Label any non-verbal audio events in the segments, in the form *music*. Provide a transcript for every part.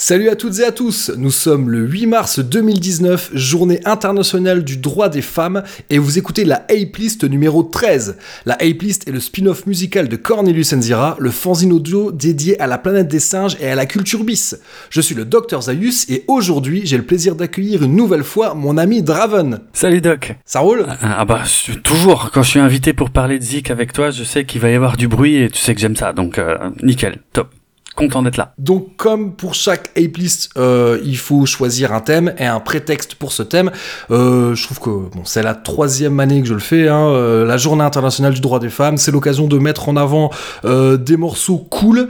Salut à toutes et à tous, nous sommes le 8 mars 2019, journée internationale du droit des femmes, et vous écoutez la Ape List numéro 13. La Ape List est le spin-off musical de Cornelius Enzira, le fanzine audio dédié à la planète des singes et à la culture bis. Je suis le Dr Zayus, et aujourd'hui j'ai le plaisir d'accueillir une nouvelle fois mon ami Draven. Salut Doc. Ça roule? Ah, ah bah toujours, quand je suis invité pour parler de Zik avec toi, je sais qu'il va y avoir du bruit et tu sais que j'aime ça, donc euh, nickel, top content d'être là. Donc, comme pour chaque Ape List, euh, il faut choisir un thème et un prétexte pour ce thème. Euh, je trouve que bon, c'est la troisième année que je le fais. Hein, euh, la Journée internationale du droit des femmes, c'est l'occasion de mettre en avant des morceaux cool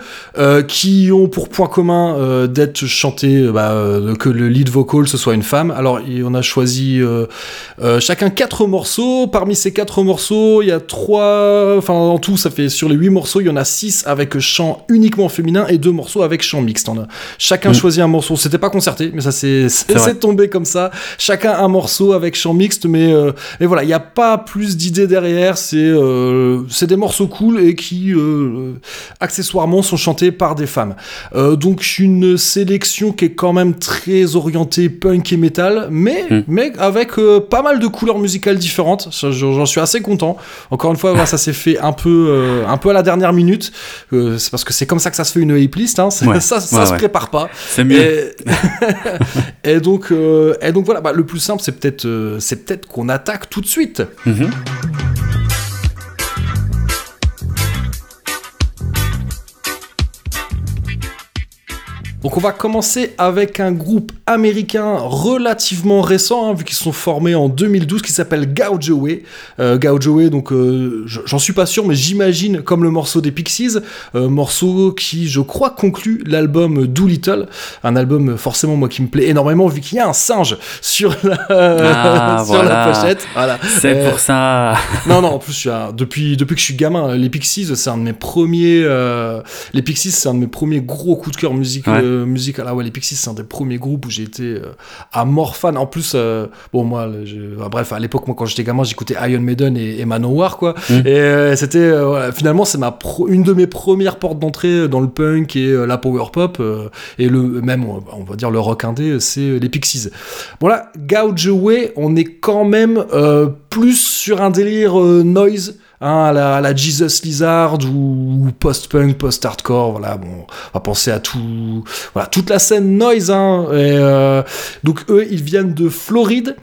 qui ont pour point commun d'être chantés, bah, que le lead vocal ce soit une femme. Alors, on a choisi chacun quatre morceaux. Parmi ces quatre morceaux, il y a trois, enfin en tout, ça fait sur les huit morceaux, il y en a six avec chant uniquement féminin et deux morceaux avec chant mixte. On a chacun mmh. choisi un morceau. C'était pas concerté, mais ça c'est *laughs* tombé comme ça. Chacun un morceau avec chant mixte, mais, euh, mais voilà, il n'y a pas plus d'idées derrière. C'est euh, des morceaux cool et qui euh, accessoirement sont chantés par des femmes. Euh, donc une sélection qui est quand même très orientée punk et metal, mais, mmh. mais avec euh, pas mal de couleurs musicales différentes. J'en suis assez content. Encore une fois, ça s'est fait un peu, un peu à la dernière minute. c'est parce que c'est comme ça que ça se fait une hein, *laughs* ouais. ça, ça ouais, se ouais. prépare pas. C'est mieux. Et, *laughs* et donc, euh, et donc voilà, bah, le plus simple, c'est peut-être, euh, peut-être qu'on attaque tout de suite. Mm -hmm. Donc on va commencer avec un groupe américain relativement récent, hein, vu qu'ils sont formés en 2012, qui s'appelle Away. Euh, Away, donc euh, j'en suis pas sûr, mais j'imagine comme le morceau des Pixies, euh, morceau qui, je crois, conclut l'album Doolittle, un album forcément moi qui me plaît énormément, vu qu'il y a un singe sur la, ah, *laughs* sur voilà. la pochette. Voilà. C'est pour ça. *laughs* non, non, en plus, je suis, depuis, depuis que je suis gamin, les Pixies, c'est un de mes premiers, les Pixies, c'est un de mes premiers gros coups de cœur musicaux. Ouais musique. Ah ouais, les Pixies, c'est un des premiers groupes où j'ai été euh, fan. En plus, euh, bon, moi, je, bref, à l'époque, moi, quand j'étais gamin, j'écoutais Iron Maiden et, et Manowar, quoi. Mm. Et euh, c'était, voilà, finalement, c'est ma une de mes premières portes d'entrée dans le punk et la power pop. et le, même, on va dire, le rock indé, c'est les Pixies. Bon, là, Gouge Away, on est quand même plus sur un délire noise. Hein, à, la, à, la, Jesus Lizard ou, post-punk, post-hardcore, voilà, bon, on va penser à tout, voilà, toute la scène noise, hein, et, euh, donc eux, ils viennent de Floride.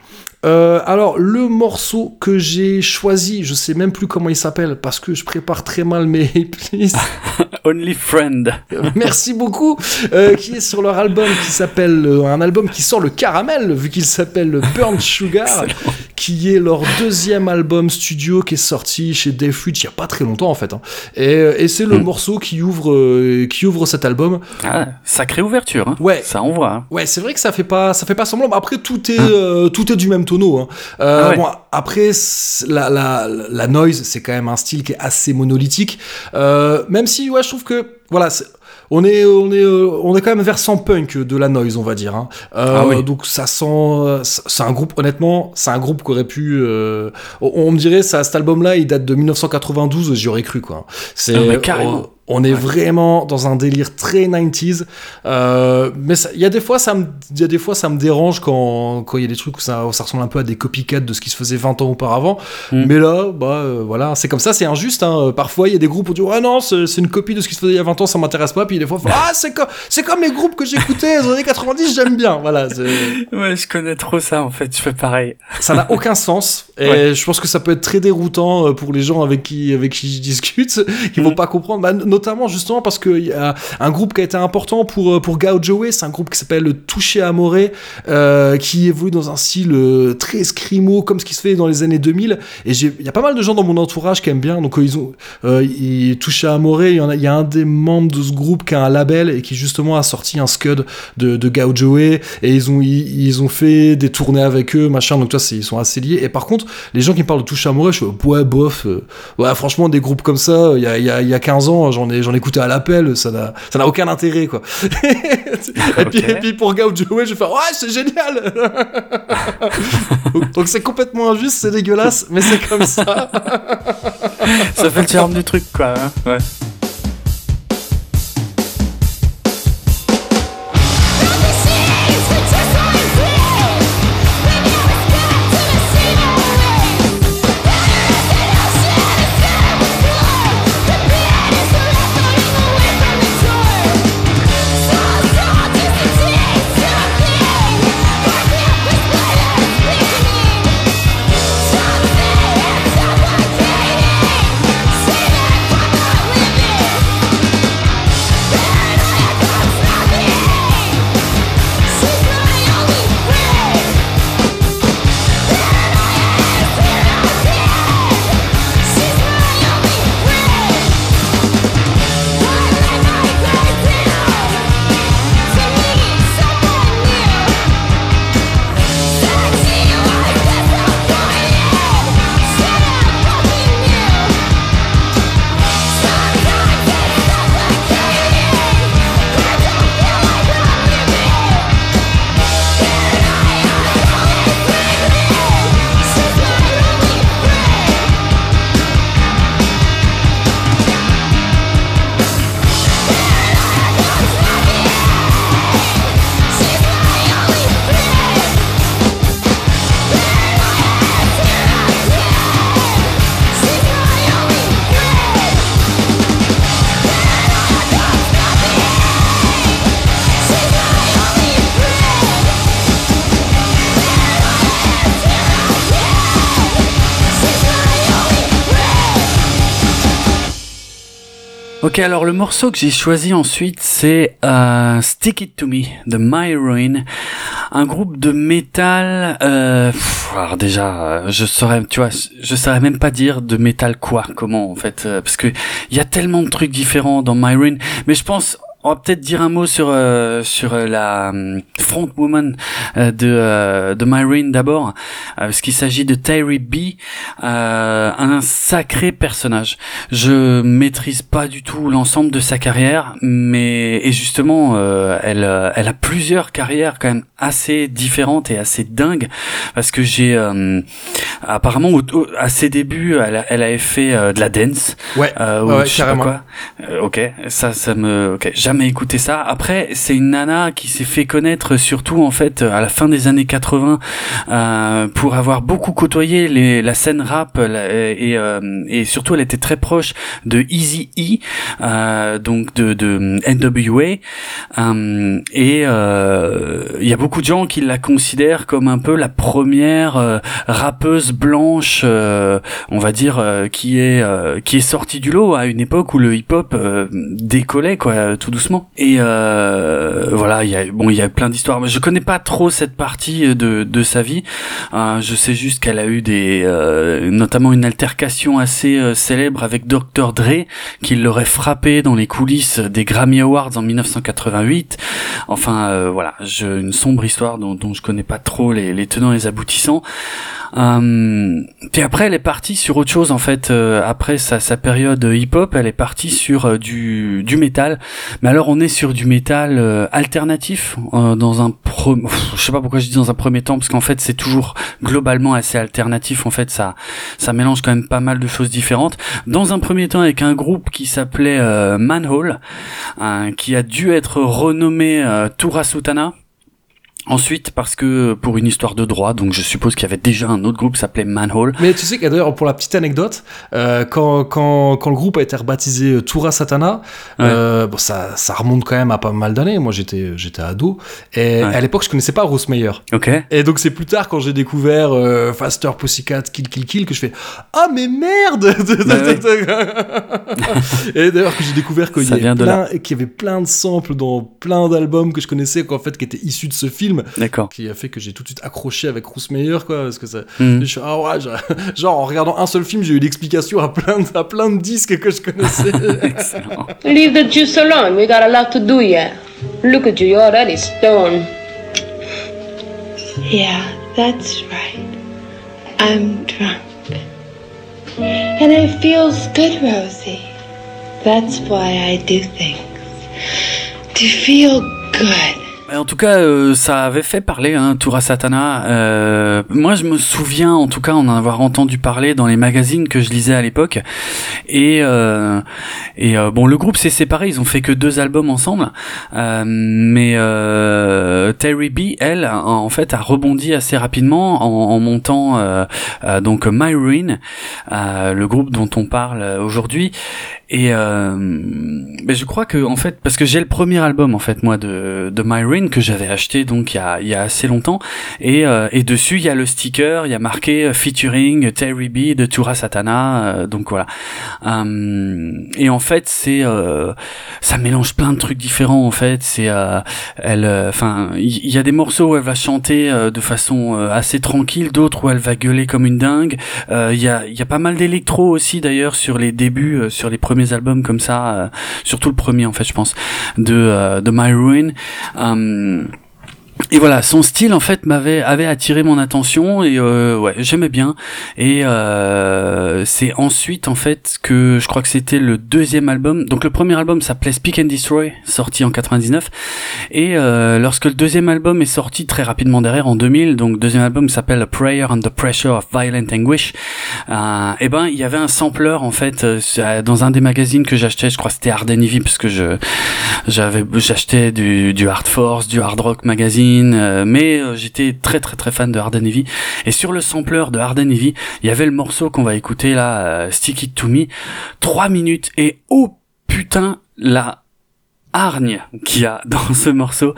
Euh, alors, le morceau que j'ai choisi, je sais même plus comment il s'appelle parce que je prépare très mal mes *laughs* playlists. *laughs* Only Friend. *laughs* Merci beaucoup. Euh, qui est sur leur album qui s'appelle euh, un album qui sort le caramel vu qu'il s'appelle Burnt Sugar, qui est leur deuxième album studio qui est sorti chez Dave Witch il y a pas très longtemps en fait. Hein. Et, et c'est le mm. morceau qui ouvre euh, qui ouvre cet album. Ah, sacrée ouverture. Hein. Ouais. Ça envoie. Hein. Ouais, c'est vrai que ça fait pas ça fait pas semblant. Mais après tout est euh, tout est du même tonneau. Hein. Euh, ah ouais. bon, après la, la, la noise c'est quand même un style qui est assez monolithique. Même si ouais je trouve que voilà on est on est on est quand même versant punk de la noise on va dire hein. euh, ah oui. donc ça sent c'est un groupe honnêtement c'est un groupe qui aurait pu euh, on, on, me dirait ça cet album là il date de 1992 j'y aurais cru quoi c'est ah carrément on est ouais. vraiment dans un délire très 90s. Euh, mais il y a des fois, ça me, y a des fois, ça me dérange quand quand il y a des trucs où ça, où ça ressemble un peu à des copycats de ce qui se faisait 20 ans auparavant. Mm. Mais là, bah euh, voilà, c'est comme ça, c'est injuste. Hein. Parfois, il y a des groupes où on dit ah non, c'est une copie de ce qui se faisait il y a 20 ans, ça m'intéresse pas. Puis des fois, *laughs* ah c'est comme c'est comme les groupes que j'écoutais les années 90, j'aime bien. Voilà. *laughs* Ouais, je connais trop ça en fait. Je fais pareil. Ça n'a aucun sens. *laughs* Et ouais. je pense que ça peut être très déroutant pour les gens avec qui avec qui je discute, qui mm. vont pas comprendre. Bah, notamment justement parce qu'il y a un groupe qui a été important pour, pour Gouge Away, c'est un groupe qui s'appelle Touché Amoré, euh, qui évolue dans un style euh, très scrimo, comme ce qui se fait dans les années 2000. Et il y a pas mal de gens dans mon entourage qui aiment bien, donc euh, ils ont ils, Touché Amoré, il y, a, un des membres de ce groupe qui a un label et qui justement a sorti un scud de, de Gouge Away, et ils ont, ils, ont fait des tournées avec eux, machin, donc toi, ils sont assez liés. Et par contre, les gens qui me parlent de Touché Amoré, je suis ouais, bof, ouais, franchement, des groupes comme ça, il y a, y y a 15 ans, j'en ai, j'en ai écouté à l'appel, ça n'a, ça n'a aucun intérêt, quoi. *laughs* et, puis, et puis pour Away, je vais faire, ouais, c'est génial! *laughs* donc c'est complètement injuste, c'est dégueulasse, mais c'est comme ça. *laughs* ça fait le charme du truc, quoi. Hein ouais. Alors le morceau que j'ai choisi ensuite, c'est euh, Stick It To Me de My Ruin, un groupe de métal. Euh, alors déjà, euh, je saurais, tu vois, je saurais même pas dire de métal quoi, comment en fait, euh, parce que il y a tellement de trucs différents dans My Ruin, mais je pense on va peut-être dire un mot sur euh, sur euh, la euh, front woman de de Myrene d'abord, parce qu'il s'agit de Terry B, un sacré personnage. Je maîtrise pas du tout l'ensemble de sa carrière, mais et justement, elle elle a plusieurs carrières quand même assez différentes et assez dingues, parce que j'ai apparemment à ses débuts, elle, elle avait fait de la dance. Ouais. ouais, carrément. Quoi. ok, ça ça me ok jamais écouté ça. Après, c'est une nana qui s'est fait connaître surtout en fait à la fin des années 80 euh, pour avoir beaucoup côtoyé les, la scène rap et, euh, et surtout elle était très proche de Easy E, euh, donc de, de NWA. Euh, et euh, il y a beaucoup de gens qui la considèrent comme un peu la première euh, rappeuse blanche, on va dire, qui est qui est sortie du lot à une époque où le hip-hop décollait quoi, tout doucement et euh, voilà, il y a bon, il y a plein d'histoires. Je connais pas trop cette partie de, de sa vie. Euh, je sais juste qu'elle a eu des, euh, notamment une altercation assez euh, célèbre avec Dr Dre, qui l'aurait frappé dans les coulisses des Grammy Awards en 1988. Enfin, euh, voilà, je, une sombre histoire dont, dont je connais pas trop les, les tenants et les aboutissants. Euh, puis après, elle est partie sur autre chose en fait. Euh, après sa, sa période hip-hop, elle est partie sur euh, du, du métal. Mais alors, on est sur du métal euh, alternatif dans un je sais pas pourquoi je dis dans un premier temps parce qu'en fait, c'est toujours globalement assez alternatif. En fait, ça ça mélange quand même pas mal de choses différentes. Dans un premier temps, avec un groupe qui s'appelait Manhole, qui a dû être renommé Tura Sutana Ensuite, parce que pour une histoire de droit, donc je suppose qu'il y avait déjà un autre groupe qui s'appelait Manhole. Mais tu sais d'ailleurs, pour la petite anecdote, euh, quand, quand, quand le groupe a été rebaptisé euh, Tura Satana, euh, bon, ça, ça remonte quand même à pas mal d'années. Moi, j'étais j'étais ado. Et à l'époque, je connaissais pas Bruce Meyer. Ok. Et donc, c'est plus tard, quand j'ai découvert euh, Faster Pussycat, Kill Kill Kill, que je fais Ah, mais merde *laughs* Et d'ailleurs, que j'ai découvert qu'il y, avait plein, qu'il y avait plein de samples dans plein d'albums que je connaissais, qu'en fait, qui étaient issus de ce film D'accord. Qui a fait que j'ai tout de suite accroché avec Bruce Meyer, quoi. Parce que ça. Mm. Je suis, ah ouais, *laughs* genre, en regardant un seul film, j'ai eu l'explication à plein, de, à plein de disques que je connaissais. *laughs* Excellent. Leave the juice alone. We got a lot to do yet. Look at you, you're already stoned. Yeah, that's right. I'm drunk. And it feels good, Rosie. That's why I do things. To feel good. En tout cas, euh, ça avait fait parler hein, Tura Satana. Euh, moi, je me souviens, en tout cas, en avoir entendu parler dans les magazines que je lisais à l'époque. Et, euh, et euh, bon, le groupe s'est séparé. Ils ont fait que deux albums ensemble. Euh, mais Terry B, elle, en fait, a rebondi assez rapidement en, en montant donc My Ruin, le groupe dont on parle aujourd'hui. Et euh, mais je crois que en fait, parce que j'ai le premier album en fait moi de de Myrin que j'avais acheté donc il y a il y a assez longtemps et euh, et dessus il y a le sticker, il y a marqué euh, featuring Terry B de Tura Satana, euh, donc voilà. Euh, et en fait c'est ça mélange plein de trucs différents en fait. C'est elle, enfin il y, a des morceaux où elle va chanter de façon assez tranquille, d'autres où elle va gueuler comme une dingue. Il y a il y a pas mal d'électro aussi d'ailleurs sur les débuts, sur les premiers albums comme ça, euh, surtout le premier en fait, je pense, de, euh, de My Ruin. Et voilà, son style en fait m'avait avait attiré mon attention et euh, ouais j'aimais bien. Et euh, c'est ensuite en fait que je crois que c'était le deuxième album. Donc le premier album s'appelait Speak and Destroy sorti en 99 et euh, lorsque le deuxième album est sorti très rapidement derrière en 2000 donc deuxième album s'appelle Prayer Under Pressure of Violent Anguish et ben il y avait un sampler en fait dans un des magazines que j'achetais. Je crois que c'était Hard Heavy parce que je j'avais j'achetais du, du Hard Force du Hard Rock magazine euh, mais euh, j'étais très très très fan de Hard Heavy. Et sur le sampler de Hard Heavy, il y avait le morceau qu'on va écouter là, euh, Stick It To Me, 3 minutes, et oh putain, la hargne qu'il y a dans ce morceau,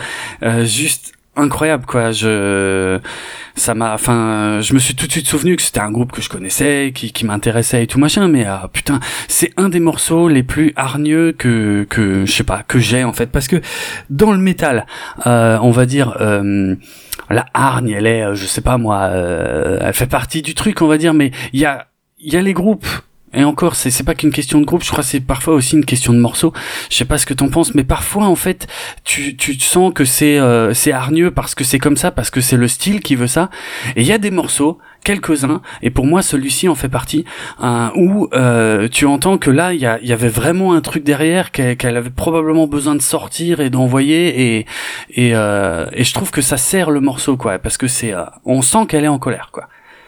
juste incroyable quoi. Je ça m'a enfin je me suis tout de suite souvenu que c'était un groupe que je connaissais, qui, qui m'intéressait et tout machin mais ah, putain, c'est un des morceaux les plus hargneux que que je sais pas, que j'ai en fait parce que dans le métal, euh, on va dire euh, la hargne, elle est je sais pas moi, euh, elle fait partie du truc, on va dire mais il y a il y a les groupes et encore, c'est pas qu'une question de groupe, je crois que c'est parfois aussi une question de morceaux. Je sais pas ce que t'en penses, mais parfois en fait, tu, tu sens que c'est euh, c'est hargneux parce que c'est comme ça, parce que c'est le style qui veut ça. Et il y a des morceaux, quelques-uns, et pour moi celui-ci en fait partie, hein, où euh, tu entends que là il y, a, y avait vraiment un truc derrière qu'elle avait probablement besoin de sortir et d'envoyer, et et, euh, et je trouve que ça sert le morceau quoi, parce que c'est, euh, on sent qu'elle est en colère quoi.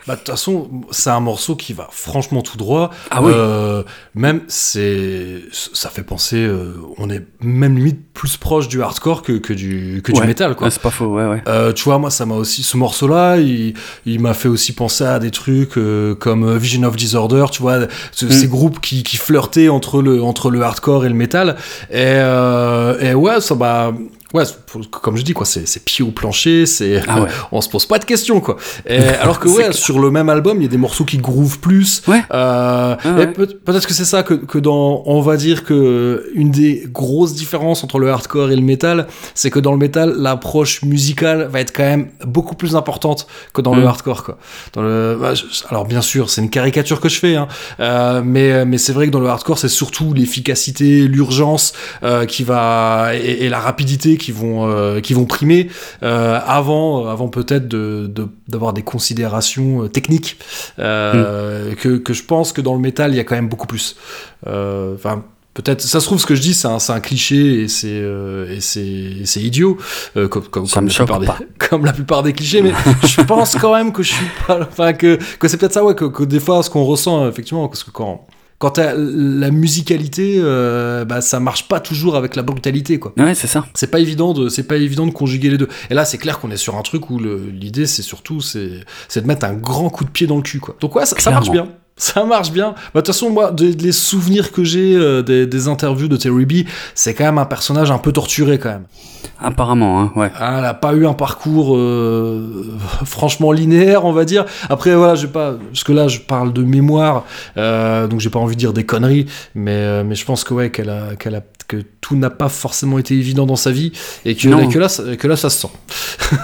Bah, de toute façon, c'est un morceau qui va franchement tout droit. Ah oui. Euh, même, c'est, ça fait penser, euh, on est même limite plus proche du hardcore que, que du, que du métal, quoi. Ouais, c'est pas faux, ouais ouais. Euh, tu vois, moi, ça m'a aussi, ce morceau-là, il, il m'a fait aussi penser à des trucs euh, comme Vision of Disorder, tu vois, ce- Mm. ces groupes qui, qui flirtaient entre le, entre le hardcore et le métal. Et, euh, et ouais, ça m'a, ouais, comme je dis, quoi, c'est, pied au plancher, c'est, Ah ouais. *laughs* on se pose pas de questions, quoi. Et, *laughs* alors que ouais, clair. sur le même album, il y a des morceaux qui groovent plus. Ouais. Euh, Ah ouais. peut-être que c'est ça que, que dans, on va dire que une des grosses différences entre le hardcore et le métal, c'est que dans le métal, l'approche musicale va être quand même beaucoup plus importante que dans le Mm. hardcore, quoi. Dans le, bah, je- alors bien sûr, c'est une caricature que je fais, hein, euh, mais, mais c'est vrai que dans le hardcore, c'est surtout l'efficacité, l'urgence euh, qui va et, et la rapidité qui vont euh, qui vont primer euh, avant avant peut-être de de- d'avoir des considérations euh, techniques euh, que que je pense que dans le métal il y a quand même beaucoup plus. Euh, Enfin. Peut-être, ça se trouve, ce que je dis, c'est un, un cliché et c'est euh, c'est idiot, euh, comme, la plupart des, *laughs* comme la plupart des clichés, mais *laughs* je pense quand même que je suis pas, enfin que que c'est peut-être ça, ouais, que, que des fois ce qu'on ressent effectivement, parce que quand quand t'as la musicalité, euh, bah ça marche pas toujours avec la brutalité, quoi. Ouais, c'est ça. C'est pas évident de, c'est pas évident de conjuguer les deux. Et là, c'est clair qu'on est sur un truc où l'idée, c'est surtout, c'est, c'est de mettre un grand coup de pied dans le cul, quoi. Donc ouais, ça, ça marche bien. Ça marche bien. Bah, De toute façon, moi, les souvenirs que j'ai euh, des, des interviews de Terry B, c'est quand même un personnage un peu torturé, quand même. Apparemment, hein, ouais. Ah, elle a pas eu un parcours euh, *laughs* franchement linéaire, on va dire. Après, voilà, je vais pas, parce que là, je parle de mémoire, euh, donc j'ai pas envie de dire des conneries, mais euh, mais je pense que ouais, qu'elle a, qu'elle a, que tout n'a pas forcément été évident dans sa vie et que, Non. que là, ça- que là, ça se sent.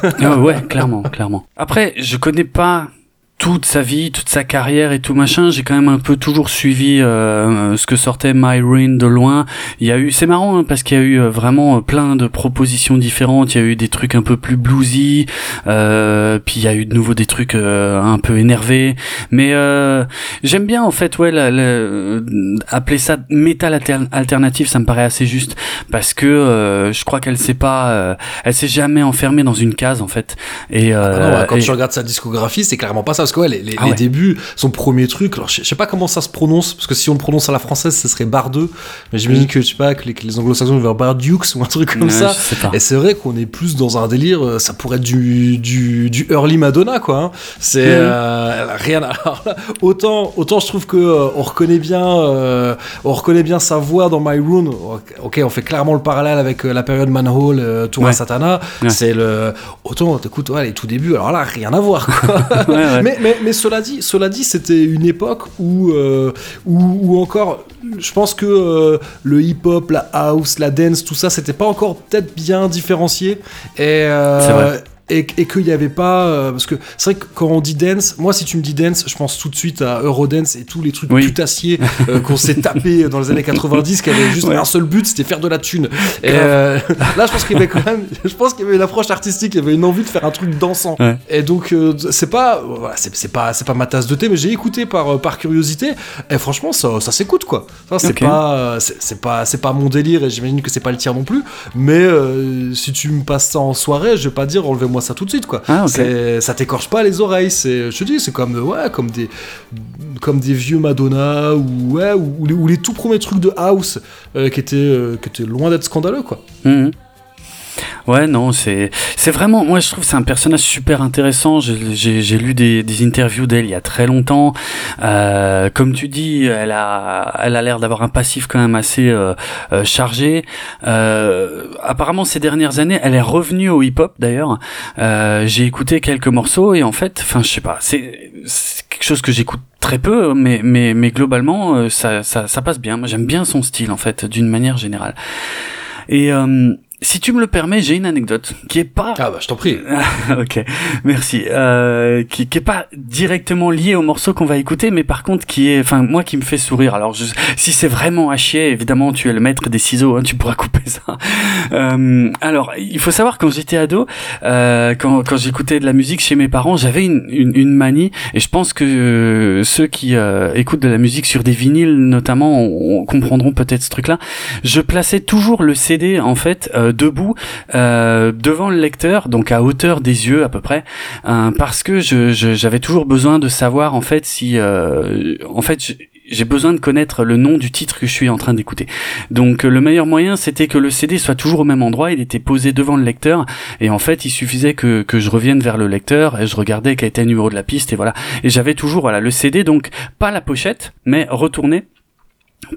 *laughs* Ah ouais, clairement, clairement. Après, je connais pas toute sa vie, toute sa carrière et tout machin. J'ai quand même un peu toujours suivi euh, ce que sortait My Ruin de loin. Il y a eu, c'est marrant hein, parce qu'il y a eu euh, vraiment euh, plein de propositions différentes. Il y a eu des trucs un peu plus bluesy, euh, puis il y a eu de nouveau des trucs euh, un peu énervés. Mais euh, j'aime bien en fait, ouais, la, la- appeler ça métal alter- alternatif, ça me paraît assez juste parce que euh, je crois qu'elle s'est pas, euh, elle s'est jamais enfermée dans une case en fait. Et, Ah non, ouais, quand et- tu regardes sa discographie, c'est clairement pas ça. Parce que ouais, les, les- Ah les débuts, son premier truc, alors je, je sais pas comment ça se prononce, parce que si on le prononce à la française, ce serait Bardeux. Mais j'imagine que, je sais pas, que les, que les anglo-saxons vont vers Bardukes ou un truc comme ça. Et c'est vrai qu'on est plus dans un délire, euh, ça pourrait être du, du, du early Madonna, quoi. hein. C'est Mhm. euh, *laughs* rien. à- alors là, autant, autant je trouve que euh, on reconnaît bien, euh, on reconnaît bien sa voix dans My Room. Ok, on fait clairement le parallèle avec la période Manhole, Tour à Ouais. Satana. Ouais. C'est le, autant, écoute, ouais, les tout débuts. Alors là, rien à voir. Quoi. *laughs* Ouais, ouais. Mais, mais, cela dit, cela dit, c'était une époque où, euh, où, où encore, je pense que euh, le hip-hop, la house, la dance, tout ça, c'était pas encore peut-être bien différencié. Et, euh. Et, et qu'il n'y avait pas. euh, parce que c'est vrai que quand on dit dance, moi, si tu me dis dance, je pense tout de suite à Eurodance et tous les trucs Oui. putassiers euh, qu'on s'est tapé dans les années 90, qui avaient juste Ouais. un seul but, c'était faire de la thune. Et euh, *laughs* là, je pense qu'il y avait quand même. Je pense qu'il y avait une approche artistique, il y avait une envie de faire un truc dansant. Ouais. Et donc, c'est pas. Voilà, c'est c'est pas, pas ma tasse de thé, mais j'ai écouté par, par curiosité. Et franchement, ça, ça s'écoute, quoi. Ça, c'est pas, c'est pas, pas mon délire, et j'imagine que c'est pas le tien non plus. Mais si tu me passes ça en soirée, je vais pas dire enlevez-moi ça tout de suite, quoi. Ah, Ça t'écorche pas les oreilles. C'est, je te dis, c'est comme, euh, ouais, comme des, comme des vieux Madonna ou ouais, ou, ou les, ou les tout premiers trucs de house euh, qui étaient, euh, qui étaient loin d'être scandaleux, quoi. Mhm. Ouais, non, c'est c'est vraiment, moi je trouve c'est un personnage super intéressant. J'ai lu des, des interviews d'elle il y a très longtemps. Euh, comme tu dis, elle a elle a l'air d'avoir un passif quand même assez euh, euh chargé. Euh, apparemment ces dernières années, elle est revenue au hip-hop d'ailleurs. Euh, j'ai écouté quelques morceaux et en fait, enfin je sais pas, c'est quelque chose que j'écoute très peu, mais mais mais globalement ça ça ça passe bien. Moi j'aime bien son style en fait d'une manière générale. Et euh, si tu me le permets, j'ai une anecdote qui est pas. Ah bah je t'en prie. *laughs* ok, merci. Euh, qui, qui est pas directement liée au morceau qu'on va écouter, mais par contre qui est, enfin moi qui me fait sourire. Alors je, si c'est vraiment à chier, évidemment tu es le maître des ciseaux, hein, tu pourras *laughs* couper ça. Euh, alors il faut savoir quand j'étais ado, euh, quand, quand j'écoutais de la musique chez mes parents, j'avais une, une, une, manie et je pense que euh, ceux qui euh, écoutent de la musique sur des vinyles notamment on, on comprendront peut-être ce truc-là. Je plaçais toujours le CD en fait euh, debout euh, devant le lecteur, donc à hauteur des yeux à peu près, euh, parce que j'avais toujours besoin de savoir en fait si, euh, en fait, j'ai besoin de connaître le nom du titre que je suis en train d'écouter. Donc le meilleur moyen c'était que le CD soit toujours au même endroit, il était posé devant le lecteur et en fait il suffisait que, que je revienne vers le lecteur et je regardais quel était le numéro de la piste et voilà. Et j'avais toujours voilà le CD donc pas la pochette mais retourné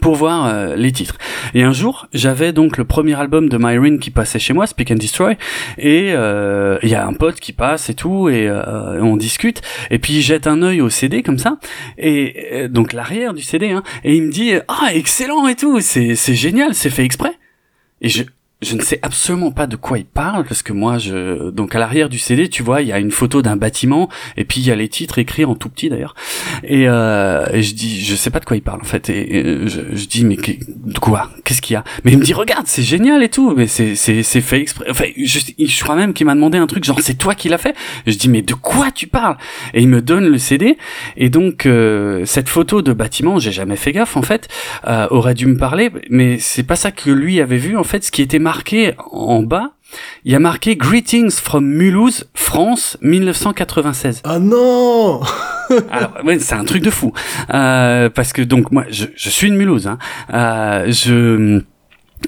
pour voir euh, les titres. Et un jour, j'avais donc le premier album de Myrin qui passait chez moi, Speak and Destroy, et euh, il y a un pote qui passe et tout, et euh, on discute, et puis il jette un œil au CD comme ça, et donc l'arrière du CD, hein, et il me dit ah excellent et tout, c'est génial, c'est fait exprès. Et je je ne sais absolument pas de quoi il parle parce que moi je donc à l'arrière du CD tu vois il y a une photo d'un bâtiment et puis il y a les titres écrits en tout petit d'ailleurs. Et, euh, et je dis je sais pas de quoi il parle en fait. Et, je, je, dis mais de quoi? Qu'est-ce qu'il y a? Mais il me dit regarde c'est génial et tout mais c'est c'est c'est fait exprès. Enfin je, je crois même qu'il m'a demandé un truc genre c'est toi qui l'as fait? Je dis mais de quoi tu parles? Et il me donne le CD et donc euh, cette photo de bâtiment j'ai jamais fait gaffe en fait euh, aurait dû me parler mais c'est pas ça que lui avait vu en fait. Ce qui était marqué en bas, il y a marqué Greetings from Mulhouse, France, 1996. Ah non *laughs* Alors, ouais, c'est un truc de fou. Euh, parce que donc moi, je, je suis de Mulhouse. Hein. Euh, je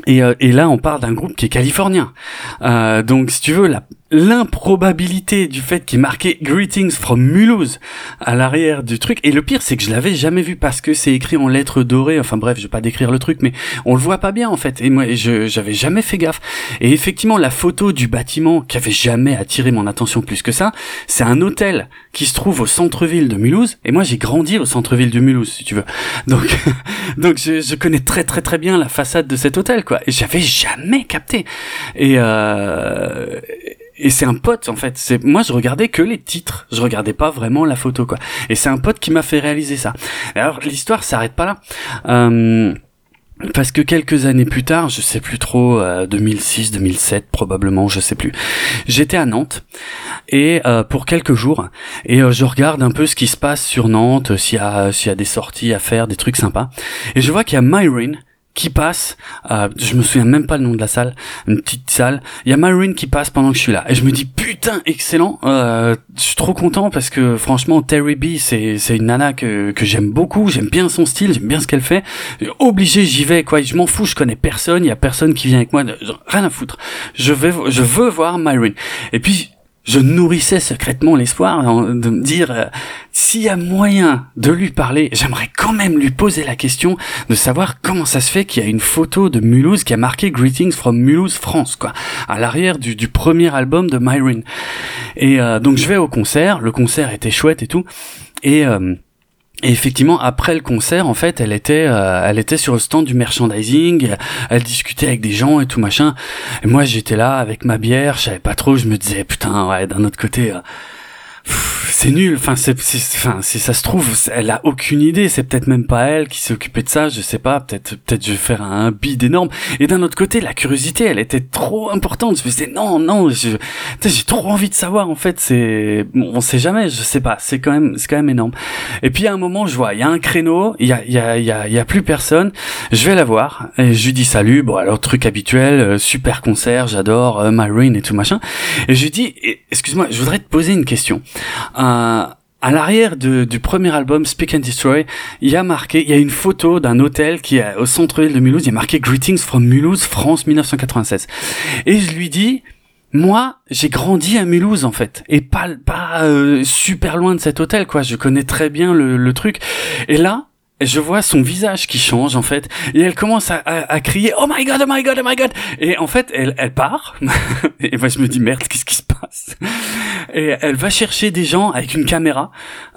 et, euh, et, là, on parle d'un groupe qui est californien. Euh, donc, si tu veux, la, l'improbabilité du fait qu'il marquait Greetings from Mulhouse à l'arrière du truc. Et le pire, c'est que je l'avais jamais vu parce que c'est écrit en lettres dorées. Enfin bref, je vais pas décrire le truc, mais on le voit pas bien en fait. Et moi, j'avais jamais fait gaffe. Et effectivement, la photo du bâtiment qui avait jamais attiré mon attention plus que ça, c'est un hôtel qui se trouve au centre-ville de Mulhouse. Et moi, j'ai grandi au centre-ville de Mulhouse, si tu veux. Donc, *laughs* donc je, je, connais très très très bien la façade de cet hôtel, quoi. Et j'avais jamais capté. Et euh, et c'est un pote en fait. C'est moi je regardais que les titres, je regardais pas vraiment la photo quoi. Et c'est un pote qui m'a fait réaliser ça. Alors l'histoire s'arrête pas là. Euh, parce que quelques années plus tard, je sais plus trop, 2006, euh, 2007 probablement, je sais plus. J'étais à Nantes et euh, pour quelques jours et je regarde un peu ce qui se passe sur Nantes, s'il y a s'il y a des sorties à faire, des trucs sympas. Et je vois qu'il y a Myron qui passe, euh, je me souviens même pas le nom de la salle, une petite salle. Il y a Marine qui passe pendant que je suis là, et je me dis putain excellent. Euh, je suis trop content parce que franchement Terry B c'est c'est une nana que que j'aime beaucoup, j'aime bien son style, j'aime bien ce qu'elle fait. Obligé j'y vais quoi, je m'en fous, je connais personne, il y a personne qui vient avec moi, rien à foutre. Je vais je veux voir Marine. Et puis je nourrissais secrètement l'espoir de me dire euh, s'il y a moyen de lui parler, j'aimerais quand même lui poser la question de savoir comment ça se fait qu'il y a une photo de Mulhouse qui a marqué Greetings from Mulhouse France quoi à l'arrière du, premier album de Myron. Et euh, donc je vais au concert, le concert était chouette et tout et euh, et effectivement, après le concert, en fait, elle était, euh, elle était sur le stand du merchandising. Elle discutait avec des gens et tout machin. Et moi, j'étais là avec ma bière. Je savais pas trop. Je me disais, putain, ouais. D'un autre côté, euh, c'est nul. Enfin, c'est, enfin, si ça se trouve, elle a aucune idée. C'est peut-être même pas elle qui s'est occupée de ça. Je sais pas. Peut-être, peut-être, je vais faire un bid énorme. Et d'un autre côté, la curiosité, elle était trop importante. Je me disais, non, non, j'ai trop envie de savoir. En fait, c'est, bon, on sait jamais. Je sais pas. C'est quand même, c'est quand même énorme. Et puis à un moment, je vois, il y a un créneau. Il y a, il y a, il y a, y a plus personne. Je vais la voir et je lui dis salut. Bon, alors truc habituel, euh, super concert, j'adore euh, Marine et tout machin. Et je lui dis, excuse-moi, je voudrais te poser une question. Euh, à l'arrière du premier album Speak and Destroy, il y a marqué, il y a une photo d'un hôtel qui est au centre-ville de Mulhouse, il y a marqué Greetings from Mulhouse, France 1996. Et je lui dis, moi, j'ai grandi à Mulhouse en fait, et pas pas euh, super loin de cet hôtel quoi. Je connais très bien le, le truc. Et là, je vois son visage qui change en fait et elle commence à, à, crier oh my god oh my god oh my god. Et en fait elle elle part. *laughs* Et moi je me dis merde qu'est-ce qui se passe? Et elle va chercher des gens avec une caméra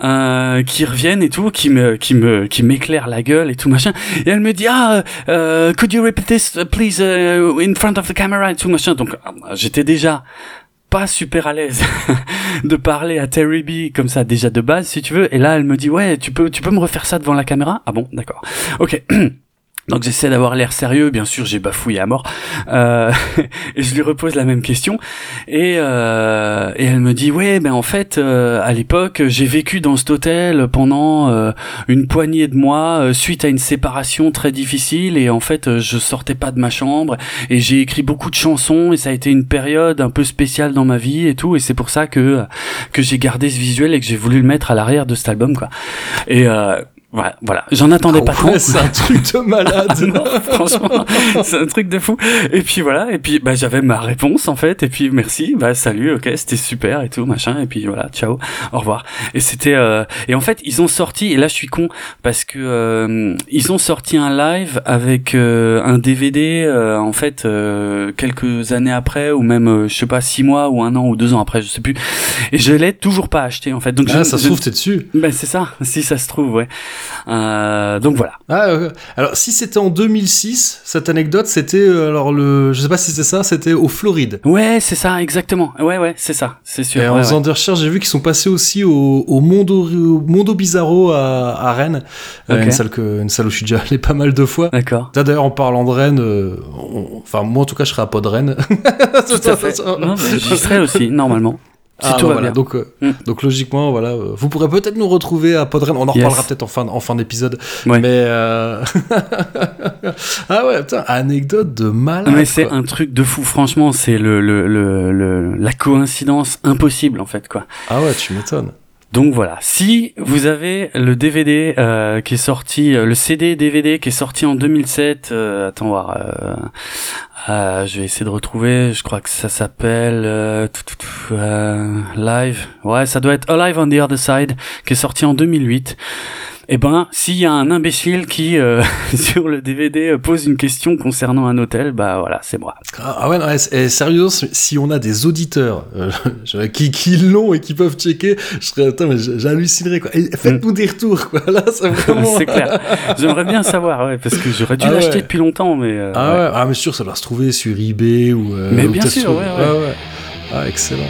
euh, qui reviennent et tout qui me qui me qui m'éclairent la gueule et tout machin. Et elle me dit ah uh, could you repeat this please uh, in front of the camera et tout machin. Donc j'étais déjà pas super à l'aise *laughs* de parler à Terry B comme ça déjà de base si tu veux. Et là elle me dit ouais tu peux tu peux me refaire ça devant la caméra? Ah bon d'accord. Ok *clears throat* Donc j'essaie d'avoir l'air sérieux, bien sûr j'ai bafouillé à mort, euh, *laughs* et je lui repose la même question, et, euh, et elle me dit ouais ben en fait euh, à l'époque j'ai vécu dans cet hôtel pendant euh, une poignée de mois euh, suite à une séparation très difficile. Et en fait je sortais pas de ma chambre. Et j'ai écrit beaucoup de chansons. Et ça a été une période un peu spéciale dans ma vie et tout. Et c'est pour ça que que j'ai gardé ce visuel et que j'ai voulu le mettre à l'arrière de cet album quoi. Et voilà, voilà. j'en attendais ah pas trop. C'est un truc de *laughs* malade. non, franchement, c'est un truc de fou. Et puis voilà, et puis bah j'avais ma réponse en fait, et puis merci, bah salut, ok, c'était super et tout machin, et puis voilà, ciao, au revoir. Et c'était euh... et en fait ils ont sorti, et là je suis con parce que euh, ils ont sorti un live avec euh, un DVD euh, en fait euh, quelques années après ou même je sais pas six mois ou un an ou deux ans après, je sais plus. Et je l'ai toujours pas acheté en fait. Donc ah, je, ça se trouve t'es dessus. Ben c'est ça, si ça se trouve, ouais. Euh, donc voilà. Ah, euh, alors si c'était en 2006, cette anecdote, c'était euh, alors le, je sais pas si c'est ça, c'était au Floride. Ouais, c'est ça, exactement. Ouais, ouais, c'est ça, c'est sûr. Et en ouais, faisant des recherches, j'ai vu qu'ils sont passés aussi au, au Mondo, au Mondo Bizarro à, à Rennes, euh, une salle que, une salle où je suis déjà allé pas mal de fois. D'accord. D'ailleurs, en parlant de Rennes, euh, on- enfin moi en tout cas, je serai à pas de Rennes. Tout à fait. Non, J'y serai aussi, normalement. Si Ah, tout bah va voilà, bien. donc, euh, Mm. donc logiquement, voilà, euh, vous pourrez peut-être nous retrouver à Podren. On en Yes. reparlera peut-être en fin, en fin d'épisode. Ouais. Mais euh... *laughs* ah ouais, putain, anecdote de malade. Mais c'est un truc de fou, franchement, c'est le, le, le, le- la coïncidence impossible en fait quoi. Ah ouais, tu m'étonnes. Donc voilà, si vous avez le DVD euh, qui est sorti, euh, le CD DVD qui est sorti en 2007, euh, attends voir, euh, je vais essayer de retrouver, je crois que ça s'appelle Live, ouais ça doit être Alive on the Other Side qui est sorti en 2008. Eh ben, s'il y a un imbécile qui euh, *laughs* sur le DVD euh, pose une question concernant un hôtel, bah voilà, c'est moi. Ah ah ouais, non, et- et sérieux, si on a des auditeurs euh, *laughs* qui, qui l'ont et qui peuvent checker, je serais, putain, mais j'hallucinerais quoi. Et Faites-nous des retours quoi. Là, c'est *laughs* vraiment. c'est clair. J'aimerais bien savoir, ouais, parce que j'aurais dû Ah l'acheter ouais. depuis longtemps, mais. euh, Ah ouais. ouais, ah mais sûr, ça doit se trouver sur eBay ou. Mais ou bien sûr, ouais, ouais. ouais. Ah excellent.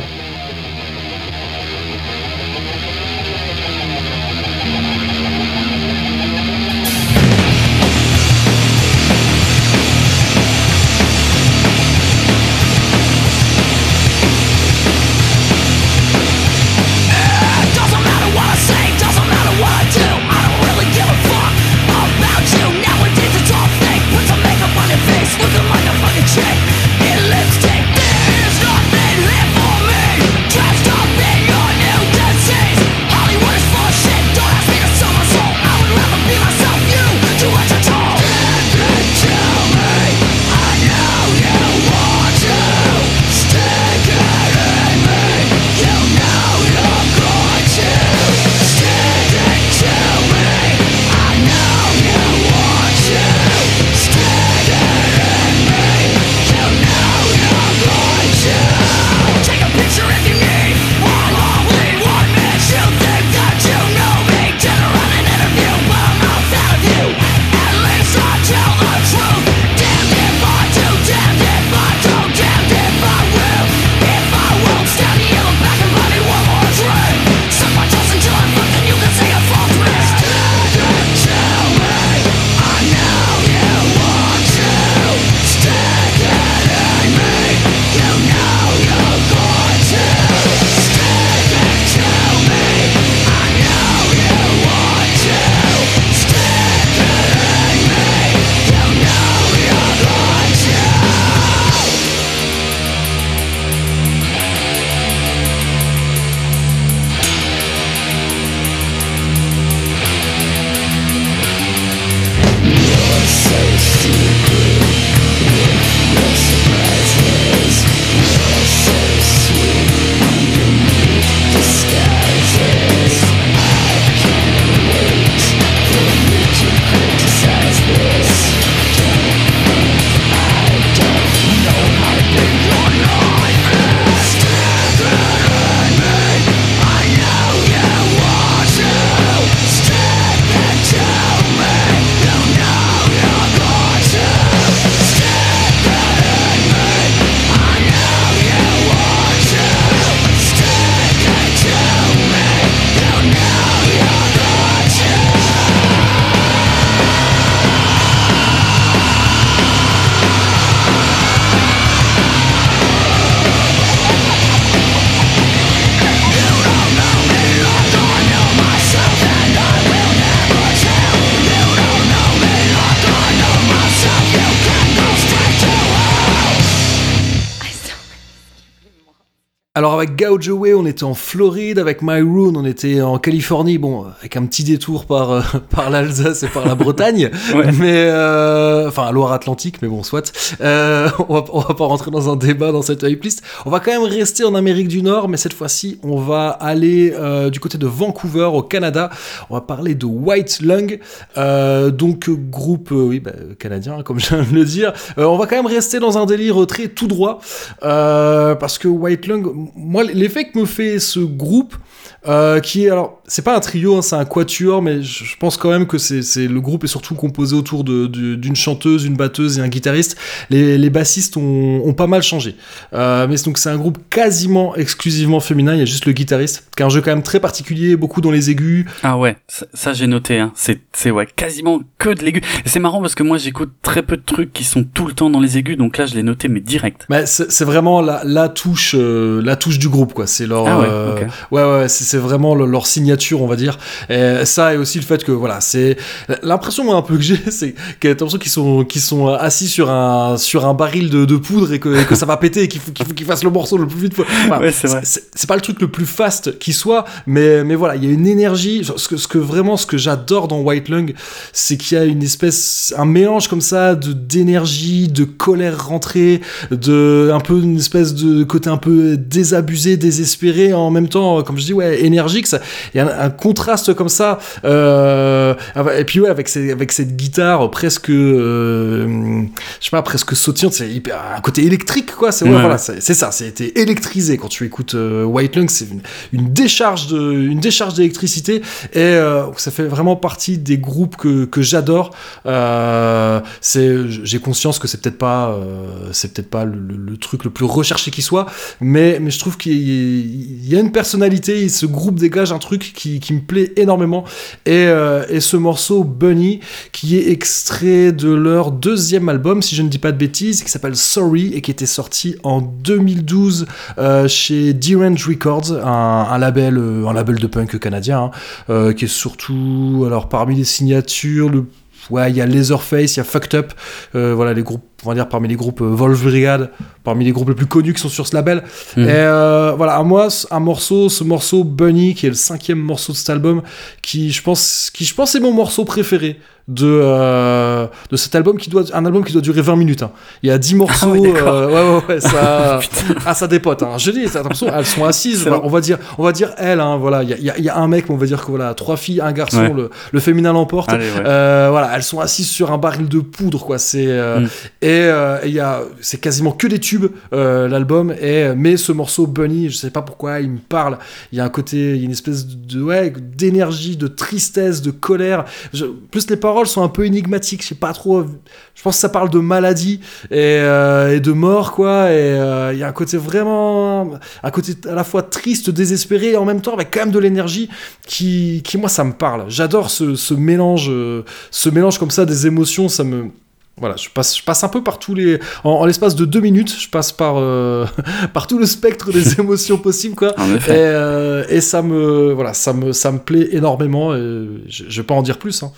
On était en Floride, avec My Rune, on était en Californie, bon, avec un petit détour par, euh, *laughs* par l'Alsace et par la Bretagne, *laughs* Ouais. mais euh, enfin Loire-Atlantique, mais bon, soit. Euh, *laughs* on, va, on va pas rentrer dans un débat dans cette hype On va quand même rester en Amérique du Nord, mais cette fois-ci, on va aller du côté de Vancouver, au Canada. On va parler de White Lung, donc groupe, oui, bah, canadien, comme je viens de le dire. On va quand même rester dans un délire très tout droit, parce que White Lung, moi, l'effet que me fait ce groupe, euh, qui est alors c'est pas un trio hein, c'est un quatuor mais je pense quand même que c'est le groupe est surtout composé autour de- de- d'une chanteuse une batteuse et un guitariste les, les bassistes ont, ont pas mal changé euh, mais donc c'est un groupe quasiment exclusivement féminin il y a juste le guitariste qui a un jeu quand même très particulier beaucoup dans les aigus Ah ouais, ça, ça, j'ai noté. Hein. C'est, ouais, quasiment que de l'aigu. C'est marrant parce que moi j'écoute très peu de trucs qui sont tout le temps dans les aigus, donc là je l'ai noté mais direct. mais c'est c'est vraiment la, la touche euh, la touche du groupe quoi c'est leur Ah ouais, euh, ouais ouais c'est vraiment le- leur signature on va dire. Et ça et aussi le fait que voilà c'est l'impression moi un peu que j'ai *laughs* c'est que l'impression qu'ils sont qu'ils sont assis sur un sur un baril de, de poudre et que, et que ça va péter et qu'il faut qu'il faut qu'ils fassent le morceau le plus vite. Ouais, c'est c'est pas le truc le plus fast qui soit mais mais voilà il y a une énergie. Ce que, ce que vraiment ce que j'adore dans White Lung c'est qu'il y a une espèce un mélange comme ça de d'énergie de colère rentrée de un peu une espèce de côté un peu désabusé désespéré en même temps comme je dis ouais énergique il y a un, un contraste comme ça euh, et puis ouais avec ces, avec cette guitare presque euh, je sais pas presque sautillante c'est hyper un côté électrique quoi c'est ouais, Ouais, voilà c'est c'est ça c'était électrisé quand tu écoutes euh, White Lung c'est une, une décharge de une décharge d'électricité et euh, ça fait vraiment partie des groupes que, que j'adore c'est j'ai conscience que c'est peut-être pas c'est peut-être pas le, le- le truc le plus recherché qui soit mais mais je trouve qu'il y, il y a une personnalité ce groupe dégage un truc qui, me plaît énormément. Et, euh, et ce morceau Bunny qui est extrait de leur deuxième album si je ne dis pas de bêtises qui s'appelle Sorry et qui était sorti en 2012 euh, chez D-Range Records un, label euh, un label de punk canadien hein, qui est surtout alors parmi les signatures Ouais, il y a Leatherface, il y a Fucked Up, voilà les groupes, on va dire parmi les groupes euh, Wolf Brigade, parmi les groupes les plus connus qui sont sur ce label. Mhm. Et euh, voilà, à moi, un morceau, ce morceau Bunny, qui est le cinquième morceau de cet album, qui je pense, qui je pense est mon morceau préféré de euh, de cet album qui doit, un album qui doit durer 20 minutes. hein. Il y a 10 morceaux, ouais, d'accord. euh, ouais, ouais, ouais, ça, *laughs* ah, ça dépote. Hein. Je dis, l'impression, elles sont assises. Voilà, on va dire, on va dire elles. Hein, voilà, il y a, y un mec, mais on va dire que voilà, trois filles, un garçon, Ouais. le, le féminin l'emporte. Euh, voilà, elles sont assises sur un baril de poudre, quoi. C'est Mm. et et il a, c'est quasiment que des tubes euh, l'album. Et mais ce morceau Bunny, je sais pas pourquoi, il me parle. Il y a un côté, une espèce de ouais d'énergie, de tristesse, de colère. Plus les paroles sont un peu énigmatiques. Je sais pas trop. Je pense que ça parle de maladie et, euh, de mort, quoi. Et euh, il y a un côté vraiment, un côté à la fois triste, désespéré, et en même temps avec quand même de l'énergie qui, qui moi, ça me parle. J'adore ce, ce mélange, euh, ce mélange comme ça des émotions. Ça me voilà, je passe, je passe un peu par tous les. En, en l'espace de deux minutes, je passe par, euh, *laughs* par tout le spectre des *laughs* émotions possibles, quoi. En Et, euh, et ça me, voilà, ça me, ça me plaît énormément. Et je, je vais pas en dire plus. Hein.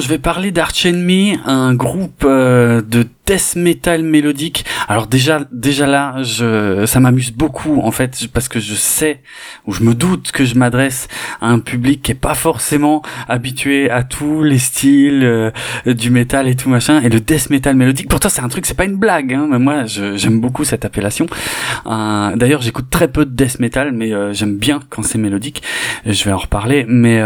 Je vais parler d'Arch Enemy, un groupe euh, de death metal mélodique. Alors déjà, déjà là, je, ça m'amuse beaucoup en fait parce que je sais ou je me doute que je m'adresse à un public qui est pas forcément habitué à tous les styles euh, du métal et tout machin. Et le death metal mélodique, pourtant c'est un truc, c'est pas une blague. Hein, mais moi, j'aime beaucoup cette appellation. Euh, D'ailleurs, j'écoute très peu de death metal, mais euh, j'aime bien quand c'est mélodique. Je vais en reparler. Mais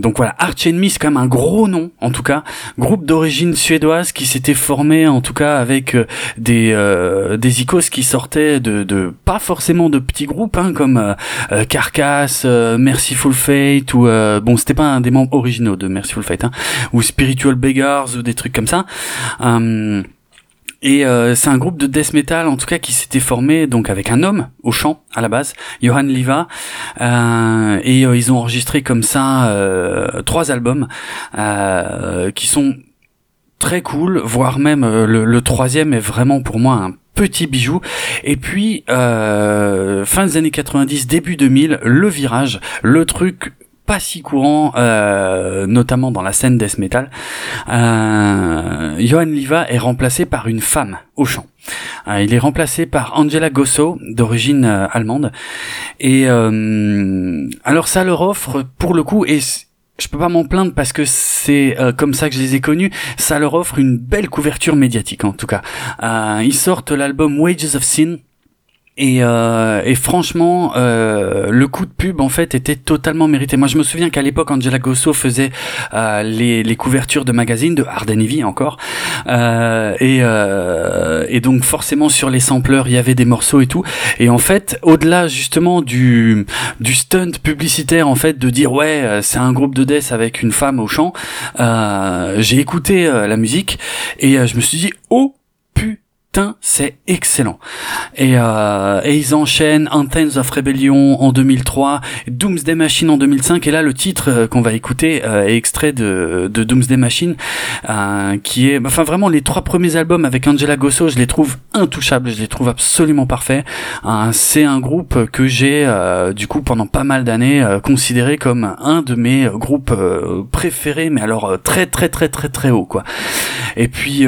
donc voilà, Arch Enemy, c'est quand même un gros nom, en tout cas, groupe d'origine suédoise qui s'était formé, en tout cas, avec euh, des euh, des icônes qui sortaient de, de pas forcément de petits groupes, hein, comme euh, euh, Carcass, euh, Merciful Fate ou euh, bon, c'était pas un des membres originaux de Merciful Fate, hein, ou Spiritual Beggars ou des trucs comme ça. Et euh, c'est un groupe de death metal, en tout cas, qui s'était formé donc avec un homme au chant à la base, Johan Liva, euh, et euh, ils ont enregistré comme ça trois albums qui sont très cool, voire même euh, le, troisième est vraiment pour moi un petit bijou. Et puis euh, fin des années 90, début 2000, le virage, le truc pas si courant, euh, notamment dans la scène death metal. Euh, Johan Liva est remplacé par une femme au chant. Il est remplacé par Angela Gosso, d'origine allemande. Et alors ça leur offre, pour le coup, et je peux pas m'en plaindre parce que c'est euh, comme ça que je les ai connus, ça leur offre une belle couverture médiatique en tout cas. Euh, ils sortent l'album Wages of Sin, et, euh, et franchement, euh, le coup de pub en fait était totalement mérité. Moi, je me souviens qu'à l'époque, Angela Gosso faisait euh, les, les couvertures de magazines de Hard Heavy encore, Euh, et, euh, et donc forcément sur les sampleurs, il y avait des morceaux et tout. Et en fait, au-delà justement du du stunt publicitaire en fait de dire ouais, euh, c'est un groupe de death avec une femme au chant, j'ai écouté la musique et je me suis dit oh c'est excellent. Et, euh, et ils enchaînent Anthems of Rebellion en 2003, Doomsday Machine en 2005, et là le titre euh, qu'on va écouter euh, est extrait de, de Doomsday Machine, euh, qui est, enfin vraiment les trois premiers albums avec Angela Gosso, je les trouve intouchables, je les trouve absolument parfaits. Euh, c'est un groupe que j'ai du coup pendant pas mal d'années considéré comme un de mes groupes préférés, mais alors très très très très très haut quoi. Et puis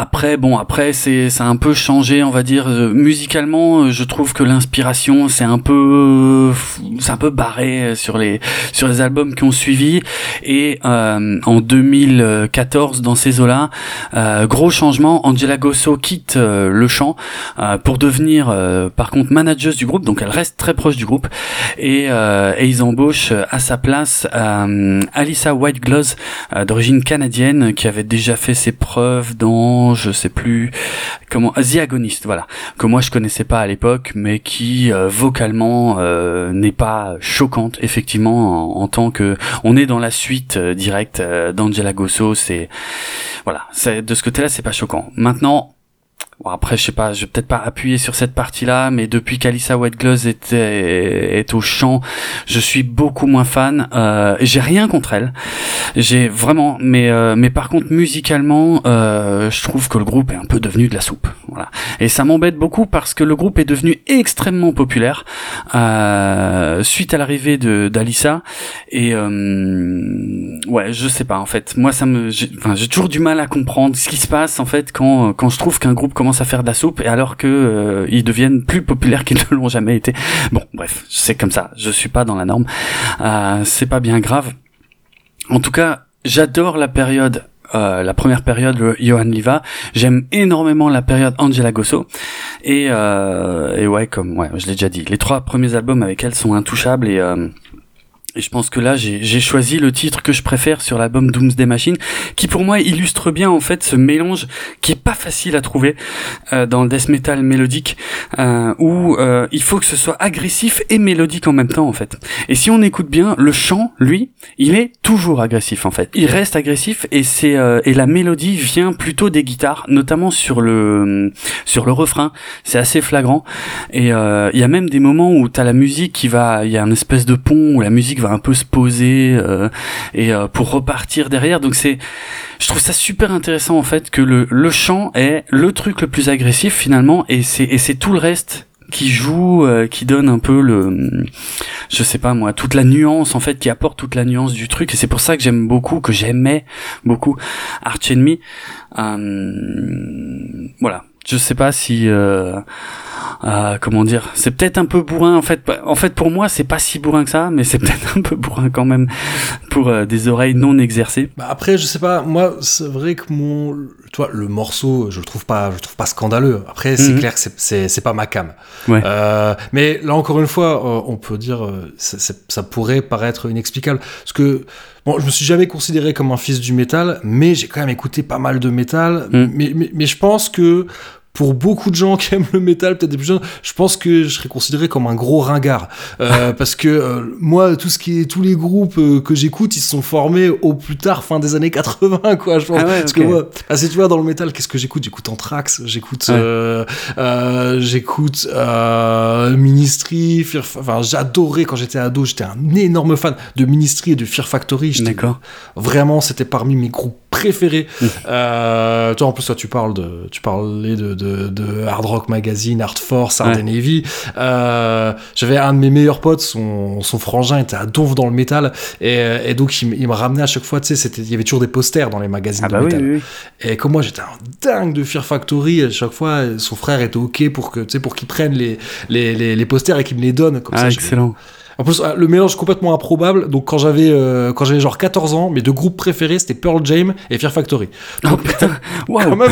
après, bon, après, c'est, c'est un peu changé, on va dire, euh, musicalement. euh, Je trouve que l'inspiration, c'est un peu, euh, c'est un peu barré sur les, sur les albums qui ont suivi. Et euh, en 2014, dans ces eaux-là, euh, gros changement. Angela Gosso quitte euh, le chant pour devenir, par contre, manageuse du groupe. Donc, elle reste très proche du groupe. Et, et ils embauchent à sa place Alyssa Whitegloss, d'origine canadienne, qui avait déjà fait ses preuves dans, je sais plus comment, The Agonist, voilà, que moi je connaissais pas à l'époque, mais qui euh, vocalement euh, n'est pas choquante, effectivement, en, tant que, on est dans la suite euh, directe euh, d'Angela Gosso, c'est, voilà, de ce côté-là, c'est pas choquant. Maintenant. Bon après je sais pas, je vais peut-être pas appuyer sur cette partie-là, mais depuis qu'Alissa Whitegloss était est au chant, je suis beaucoup moins fan. Euh, j'ai rien contre elle, j'ai vraiment, mais euh, mais par contre musicalement, euh, je trouve que le groupe est un peu devenu de la soupe. Voilà. Et ça m'embête beaucoup parce que le groupe est devenu extrêmement populaire euh, suite à l'arrivée de d'Alissa. Et euh, ouais, je sais pas en fait. Moi ça me, j'ai enfin, toujours du mal à comprendre ce qui se passe en fait quand quand je trouve qu'un groupe commence à faire de la soupe et alors que euh, ils deviennent plus populaires qu'ils *laughs* ne l'ont jamais été. Bon, bref, c'est comme ça. Je suis pas dans la norme. Euh, c'est pas bien grave. En tout cas, j'adore la période. euh, la première période, le Johan Liva. J'aime énormément la période Angela Gosso. Et, euh, et ouais, comme ouais, je l'ai déjà dit, les trois premiers albums avec elle sont intouchables et euh, et je pense que là, j'ai choisi le titre que je préfère sur l'album Doomsday Machine, qui pour moi illustre bien en fait ce mélange qui est pas facile à trouver euh, dans le death metal mélodique, euh, où euh, il faut que ce soit agressif et mélodique en même temps en fait. Et si on écoute bien, le chant, lui, il est toujours agressif en fait. Il reste agressif et c'est euh, et la mélodie vient plutôt des guitares, notamment sur le sur le refrain. C'est assez flagrant. Et euh, il y a même des moments où t'as la musique qui va, il y a une espèce de pont où la musique va un peu se poser euh, et euh, pour repartir derrière. Donc c'est, je trouve ça super intéressant en fait que le le chant est le truc le plus agressif finalement et c'est et c'est tout le reste qui joue, euh, qui donne un peu le, je sais pas moi, toute la nuance en fait, qui apporte toute la nuance du truc. Et c'est pour ça que j'aime beaucoup, que j'aimais beaucoup Arch Enemy. Euh, voilà. Je sais pas si, euh, euh, comment dire, c'est peut-être un peu bourrin en fait. En fait, pour moi, c'est pas si bourrin que ça, mais c'est *laughs* peut-être un peu bourrin quand même pour euh, des oreilles non exercées. Bah après, je sais pas, moi, c'est vrai que mon, toi, le morceau, je le trouve pas, je le trouve pas scandaleux. Après, c'est Mhm. clair que c'est- pas ma cam. Ouais. Mais là, encore une fois, on peut dire, c'est- ça pourrait paraître inexplicable, parce que bon, je me suis jamais considéré comme un fils du métal, mais j'ai quand même écouté pas mal de métal. Mhm. Mais, mais, mais je pense que pour beaucoup de gens qui aiment le métal, peut-être des plus jeunes, je pense que je serais considéré comme un gros ringard. Euh, *laughs* parce que euh, moi, tout ce qui est, tous les groupes euh, que j'écoute, ils se sont formés au plus tard, fin des années 80, quoi, je pense. Ah ouais, parce que moi, parce que tu vois, dans le métal, qu'est-ce que j'écoute? J'écoute Anthrax, j'écoute, Ouais. j'écoute Ministry, Fear, enfin, j'adorais quand j'étais ado, j'étais un énorme fan de Ministry et de Fear Factory. D'accord. Vraiment, c'était parmi mes groupes préférés. Mm. Euh, toi, en plus, toi, tu parles de, tu parlais de, de, de Hard Rock Magazine, Hard Force, Hard Ouais. Navy. Euh, J'avais un de mes meilleurs potes, son, son frangin était à donf dans le métal, et, et donc il, me ramenait à chaque fois, tu sais, il y avait toujours des posters dans les magazines Ah de bah oui, métal. oui, oui. Et comme moi, j'étais un dingue de Fear Factory, à chaque fois, son frère était ok pour que, tu sais, pour qu'il prenne les, les, les, les posters et qu'il me les donne. Comme Ah, ça, excellent. en plus, euh, le mélange complètement improbable. Donc, quand j'avais euh, quand j'avais genre 14 ans, mes deux groupes préférés c'était Pearl Jam et Fear Factory. Oh putain. *laughs* Quand même,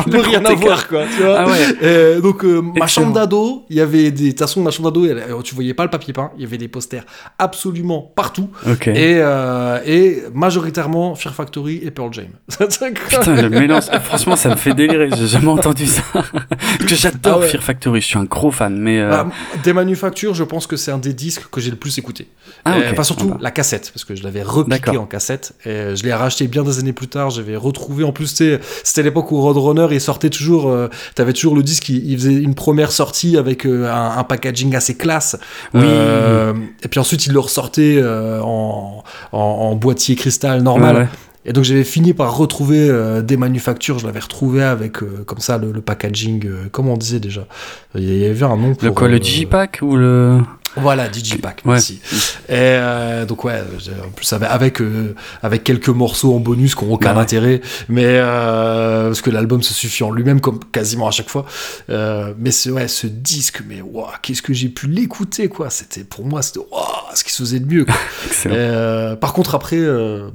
*laughs* un peu rien grand à voir, quoi. Tu vois Ah ouais. Euh, donc, euh, ma chambre d'ado, il y avait des. De toute façon, ma chambre d'ado, euh, tu voyais pas le papier peint. Il y avait des posters absolument partout. Et, euh, et majoritairement Fear Factory et Pearl Jam. *laughs* Putain, le mélange. Ah, franchement, ça me fait délirer. J'ai jamais entendu ça. *laughs* Parce que j'adore Ah ouais. Fear Factory. Je suis un gros fan, mais. Bah, des manufactures, je pense que c'est un des disques que j'ai le plus écouté. Ah, ok. Enfin, surtout Ah bah. la cassette, parce que je l'avais repiqué en cassette. Et je l'ai racheté bien des années plus tard. J'avais retrouvé, en plus, c'était l'époque où Roadrunner, il sortait toujours, euh, t'avais toujours le disque, il, il faisait une première sortie avec euh, un, un packaging assez classe. Oui. Euh, et puis ensuite, il le ressortait euh, en, en, en boîtier cristal normal. Ouais, ouais. Et donc j'avais fini par retrouver euh, des manufactures, je l'avais retrouvé avec euh, comme ça le, le packaging, euh, comment on disait déjà Il y avait un nom pour... Le quoi, le Digipack ou le. Voilà, Digipack, Ouais. merci. Et euh, donc ouais, en plus avec avec, euh, avec quelques morceaux en bonus qui n'ont aucun Bah ouais. intérêt, mais euh, parce que l'album se suffit en lui-même comme quasiment à chaque fois. Mais ce ouais, ce disque, mais waouh, qu'est-ce que j'ai pu l'écouter quoi C'était pour moi c'était waouh, ce qui se faisait de mieux. Quoi. *laughs* Par contre après,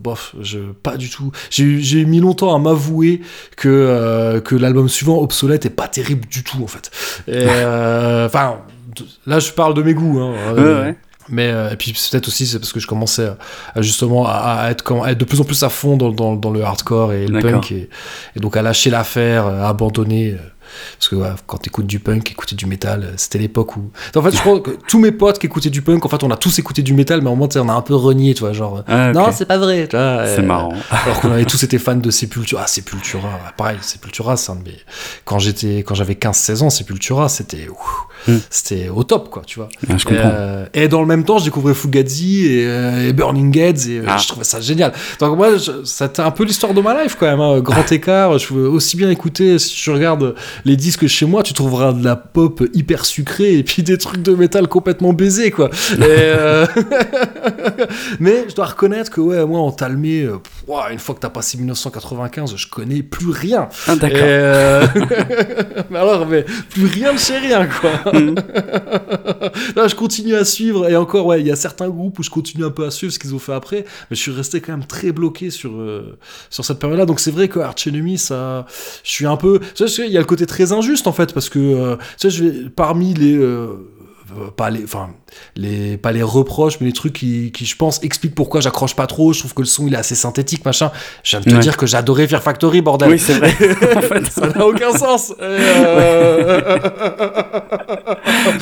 bof, je pas du tout. J'ai mis longtemps à m'avouer que que l'album suivant, Obsolète, est pas terrible du tout en fait. *laughs* Enfin, là je parle de mes goûts. Hein, Ouais, ouais. Mais euh, et puis peut-être aussi c'est parce que je commençais à, à justement à, à être, quand- à être de plus en plus à fond dans, dans, dans le hardcore et le punk et, et donc à lâcher l'affaire, à abandonner. euh, Parce que ouais, quand t'écoutes du punk, écouter du métal, euh, c'était l'époque où. En fait, je crois que tous mes potes qui écoutaient du punk, en fait, on a tous écouté du métal, mais au moment, tu sais, on a un peu renié, tu vois, genre. Ah. Non, c'est pas vrai, tu vois. C'est euh, marrant. *laughs* alors qu'on avait tous été fans de Sepultura. Ah, Sepultura, pareil, Sepultura, c'est un de mes. Quand j'étais, quand j'avais 15-16 ans, Sepultura, c'était, Hmm. c'était au top, quoi, tu vois. Ah, je euh, et dans le même temps, je découvrais Fugazi et, euh, et Burning Heads et euh, Ah. je trouvais ça génial. Donc moi, je- c'était un peu l'histoire de ma life quand même. hein. Grand écart. Je pouvais aussi bien écouter. Si tu regardes les disques chez moi, tu trouveras de la pop hyper sucrée et puis des trucs de métal complètement baisés, quoi. Et, euh, *laughs* Mais je dois reconnaître que ouais, moi en Talmé, une fois que t'as passé 1995, je connais plus rien. Ah, d'accord. *laughs* mais alors, mais plus rien de chez rien, quoi. *laughs* Mhm. Là, je continue à suivre, et encore, ouais, il y a certains groupes où je continue un peu à suivre ce qu'ils ont fait après, mais je suis resté quand même très bloqué sur, euh, sur cette période-là. Donc, c'est vrai que Arch Enemy, ça, je suis un peu. Il y a le côté très injuste, en fait, parce que, euh, parmi les. euh, pas les enfin les pas les reproches mais les trucs qui, qui je pense expliquent pourquoi j'accroche pas trop je trouve que le son il est assez synthétique machin je viens de te Ouais. dire que j'adorais Fear Factory bordel Oui, c'est vrai. *laughs* en fait, *laughs* ça n'a aucun sens. Euh, *laughs*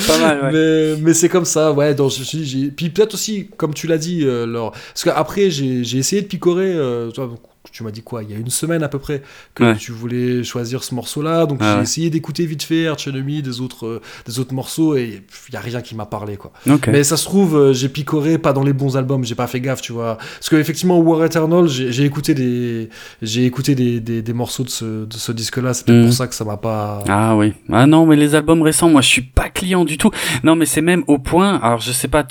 pas mal, ouais. Mais, mais c'est comme ça, ouais. Je- j'ai- puis peut-être aussi, comme tu l'as dit, euh, Laure, parce qu'après j'ai j'ai essayé de picorer. euh, tu vois, donc, tu m'as dit quoi, il y a une semaine à peu près, que Ouais. tu voulais choisir ce morceau-là. Donc Ah j'ai ouais. essayé d'écouter vite fait Arch Enemy, des autres, euh, des autres morceaux, et il y a rien qui m'a parlé, quoi. Mais ça se trouve, euh, j'ai picoré pas dans les bons albums, j'ai pas fait gaffe, tu vois. Parce que effectivement, War Eternal, j'ai écouté des, j'ai écouté des, des, des morceaux de ce, de ce disque-là. C'est peut-être Mhm. pour ça que ça m'a pas. Ah oui. Ah non, mais les albums récents, moi, je suis pas client du tout. Non, mais c'est même au point. Alors, je sais pas.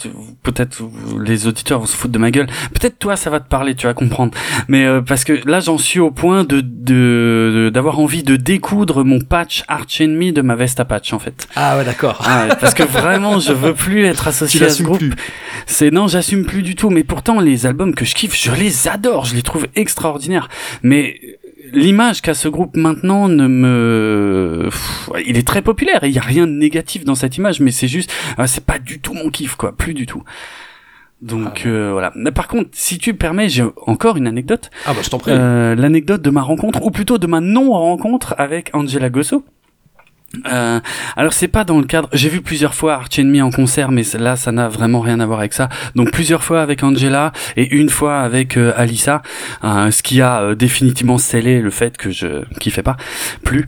Peut-être les auditeurs vont se foutre de ma gueule. Peut-être toi, ça va te parler. Tu vas comprendre. Mais euh, parce que là, j'en suis au point de de- d'avoir envie de découdre mon patch Arch Enemy de ma veste à patch, en fait. Ah ouais, d'accord. Ah, ouais, parce que vraiment, je veux plus être *laughs* associé à ce groupe. C'est non, j'assume plus du tout. Mais pourtant, les albums que je kiffe, je les adore, je les trouve extraordinaires. Mais l'image qu'a ce groupe maintenant ne me, il est très populaire il y a rien de négatif dans cette image, mais c'est juste, euh, c'est pas du tout mon kiff, quoi, plus du tout. Donc Ah euh, voilà. Mais par contre, si tu me permets, j'ai encore une anecdote. Ah bah je t'en prie. Euh, L'anecdote de ma rencontre, ou plutôt de ma non-rencontre avec Angela Gosso. Euh, alors c'est pas dans le cadre. J'ai vu plusieurs fois Arch Enemy en concert, mais là ça n'a vraiment rien à voir avec ça. Donc plusieurs fois avec Angela et une fois avec euh, Alissa, euh, ce qui a euh, définitivement scellé le fait que je kiffais pas plus.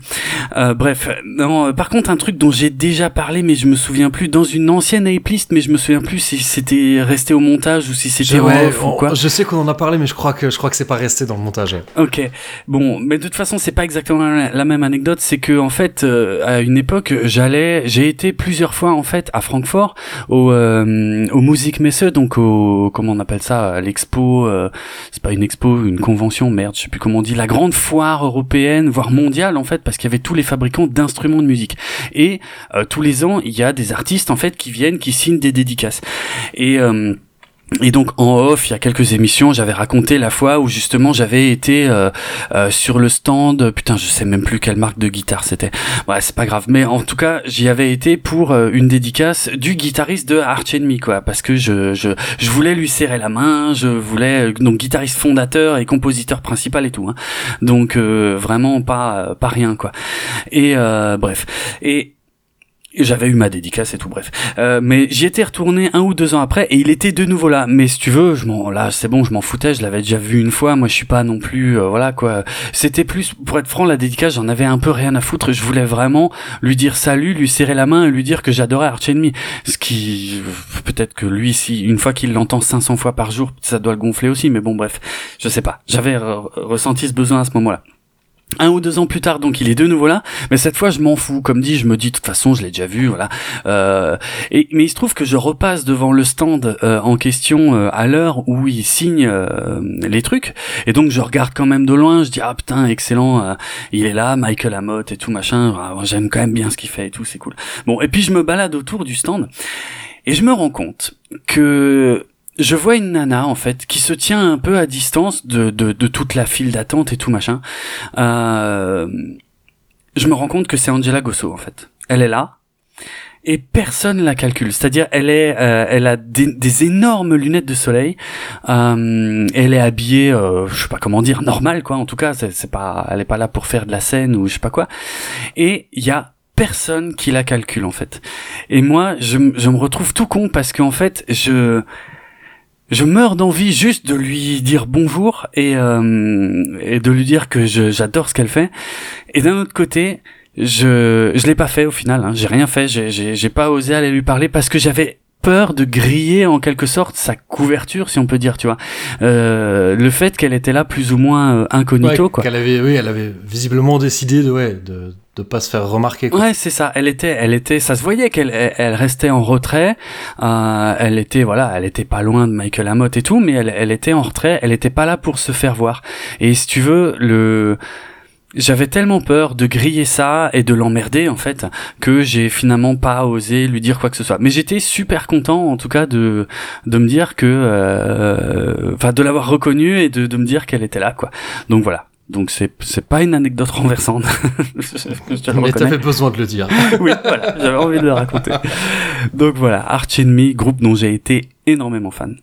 Euh, bref, non. par contre un truc dont j'ai déjà parlé, mais je me souviens plus dans une ancienne A-list, mais je me souviens plus si c'était resté au montage ou si c'était ouais, off ou quoi. je sais qu'on en a parlé, mais je crois que je crois que c'est pas resté dans le montage. ouais. Ok, bon, mais de toute façon, c'est pas exactement la, la même anecdote. C'est que en fait, euh, à une époque, j'allais, j'ai été plusieurs fois en fait à Francfort au euh, au Musikmesse, donc au comment on appelle ça, à l'expo. euh, c'est pas une expo, une convention, merde, je sais plus comment on dit, la grande foire européenne, voire mondiale en fait, parce qu'il y avait tous les fabricants d'instruments de musique. Et euh, tous les ans, il y a des artistes en fait qui viennent, qui signent des dédicaces. Et euh, et donc en off, il y a quelques émissions, j'avais raconté la fois où justement j'avais été euh, euh, sur le stand. Putain, je sais même plus quelle marque de guitare c'était. Ouais, c'est pas grave. Mais en tout cas, j'y avais été pour euh, une dédicace du guitariste de Arch Enemy, quoi, parce que je, je je voulais lui serrer la main. Je voulais euh, donc guitariste fondateur et compositeur principal et tout. Hein. Donc euh, vraiment pas pas rien, quoi. Et bref. Et j'avais eu ma dédicace et tout, bref. Euh, mais j'y étais retourné un ou deux ans après et il était de nouveau là. Mais si tu veux, je m'en, là, c'est bon, je m'en foutais, je l'avais déjà vu une fois. Moi, je suis pas non plus, euh, voilà quoi. C'était plus, pour être franc, la dédicace, j'en avais un peu rien à foutre. Je voulais vraiment lui dire salut, lui serrer la main et lui dire que j'adorais Arch Enemy. Ce qui, peut-être que lui, si une fois qu'il l'entend 500 fois par jour, ça doit le gonfler aussi. Mais bon, bref, je sais pas. J'avais re- ressenti ce besoin à ce moment-là. Un ou deux ans plus tard, donc il est de nouveau là, mais cette fois je m'en fous. Comme dit, je me dis de toute façon, je l'ai déjà vu, voilà. Euh, et mais il se trouve que je repasse devant le stand euh, en question euh, à l'heure où il signe euh, les trucs, et donc je regarde quand même de loin. Je dis ah putain excellent, euh, il est là, Michael Amott et tout machin. Ah, J'aime quand même bien ce qu'il fait et tout, c'est cool. Bon, et puis je me balade autour du stand et je me rends compte que je vois une nana en fait qui se tient un peu à distance de, de, de toute la file d'attente et tout machin. Euh, je me rends compte que c'est Angela Gosso en fait. Elle est là et personne la calcule. C'est-à-dire elle est, euh, elle a des, énormes lunettes de soleil. Euh, elle est habillée, euh, je sais pas comment dire, normal quoi. En tout cas, c'est pas, elle est pas là pour faire de la scène ou je sais pas quoi. Et il y a personne qui la calcule en fait. Et moi, je, je me retrouve tout con parce qu'en fait, je je meurs d'envie juste de lui dire bonjour et, euh, et de lui dire que j'adore ce qu'elle fait. Et d'un autre côté, je je l'ai pas fait au final. Hein. J'ai rien fait. J'ai pas osé aller lui parler parce que j'avais peur de griller en quelque sorte sa couverture, si on peut dire, tu vois. Euh, le fait qu'elle était là plus ou moins euh, incognito, Ouais, quoi. qu'elle avait, oui, elle avait visiblement décidé de, ouais, de, de pas se faire remarquer. Quoi. Ouais, c'est ça. Elle était, elle était, ça se voyait qu'elle, elle, elle restait en retrait. Euh, elle était, voilà, elle était pas loin de Michael Amott et tout, mais elle, elle était en retrait. Elle était pas là pour se faire voir. Et si tu veux, le, j'avais tellement peur de griller ça et de l'emmerder en fait que j'ai finalement pas osé lui dire quoi que ce soit. Mais j'étais super content en tout cas de de me dire que, euh, enfin, de l'avoir reconnue et de de me dire qu'elle était là quoi. Donc voilà. Donc c'est c'est pas une anecdote renversante. *laughs* Je Mais t'avais besoin de le dire. *laughs* oui, voilà, j'avais envie de le raconter. Donc voilà, Arch Enemy, groupe dont j'ai été énormément fan.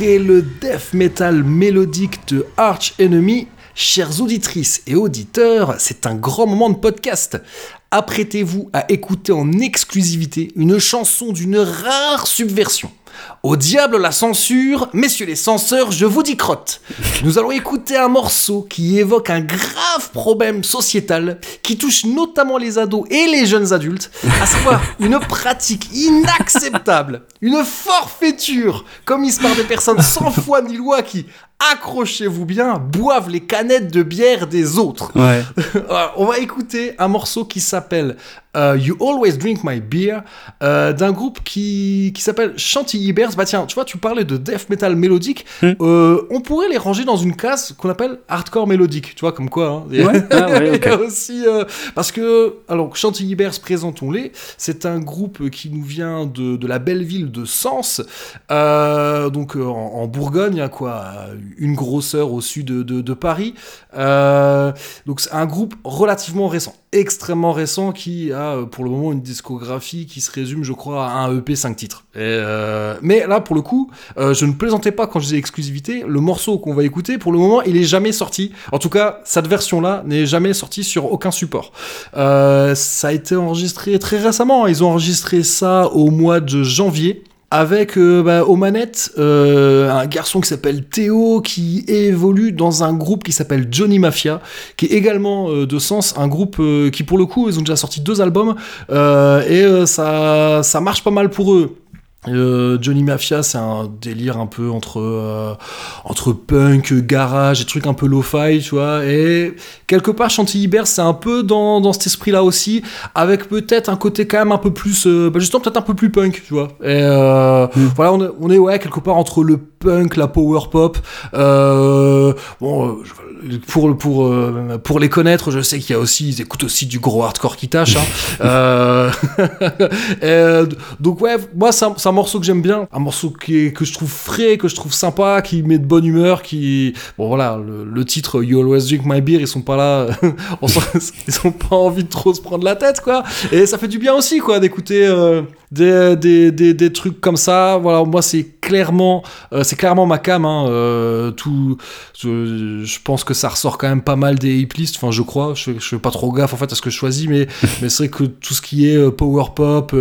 Le death metal mélodique de Arch Enemy, chères auditrices et auditeurs, c'est un grand moment de podcast. Apprêtez-vous à écouter en exclusivité une chanson d'une rare subversion. Au diable la censure, messieurs les censeurs, je vous dis crotte. Nous allons écouter un morceau qui évoque un grave problème sociétal qui touche notamment les ados et les jeunes adultes, à savoir *laughs* une pratique inacceptable, une forfaiture commise par des personnes sans foi ni loi qui, accrochez-vous bien, boivent les canettes de bière des autres. Ouais. Alors, *laughs* On va écouter un morceau qui s'appelle euh, You Always Drink My Beer euh, d'un groupe qui, qui s'appelle Chantilly Bah tiens, tu vois, tu parlais de death metal mélodique. Hmm. Euh, on pourrait les ranger dans une case qu'on appelle hardcore mélodique. Tu vois, comme quoi. hein. Ouais. *laughs* Ah ouais, ok. Il y a aussi euh, parce que alors Chantilly Bears, présentons-les. C'est un groupe qui nous vient de, de la belle ville de Sens, euh, donc euh, en, en Bourgogne, hein, quoi, une grosseur au sud de, de- de Paris. Donc c'est un groupe relativement récent, extrêmement récent, qui a euh, pour le moment une discographie qui se résume, je crois, à un EP 5 titres. Euh, mais là, pour le coup, euh, je ne plaisantais pas quand je disais exclusivité. Le morceau qu'on va écouter, pour le moment, il est jamais sorti. En tout cas, cette version-là n'est jamais sortie sur aucun support. Ça a été enregistré très récemment. Ils ont enregistré ça au mois de janvier. Avec euh, bah, aux manettes euh, un garçon qui s'appelle Théo qui évolue dans un groupe qui s'appelle Johnny Mafia qui est également euh, de sens un groupe euh, qui pour le coup ils ont déjà sorti deux albums et ça ça marche pas mal pour eux euh, Johnny Mafia, c'est un délire un peu entre euh, entre punk, garage, et trucs un peu lo-fi, tu vois. Et quelque part, Chantilly Bears, c'est un peu dans, dans cet esprit-là aussi, avec peut-être un côté quand même un peu plus, euh, bah, justement peut-être un peu plus punk, tu vois. Et euh, voilà, on est, on est ouais quelque part entre le punk, la power pop. Bon, pour pour pour les connaître, je sais qu'il y a aussi, ils écoutent aussi du gros hardcore qui tâche. Hein. *laughs* *laughs* Donc ouais, moi un, c'est un morceau que j'aime bien, un morceau qui est, que je trouve frais, que je trouve sympa, qui met de bonne humeur, qui bon voilà, le, le titre You Always Drink My Beer, ils sont pas là, *laughs* on ils ont pas envie de trop se prendre la tête quoi, et ça fait du bien aussi quoi d'écouter euh, des, des, des, des trucs comme ça. Voilà, moi c'est clairement euh, c'est clairement ma cam. Hein, euh, tout, je, je pense que ça ressort quand même pas mal des hip lists. Enfin, je crois. Je, je fais pas trop gaffe en fait à ce que je choisis, mais *laughs* mais c'est vrai que tout ce qui est power pop,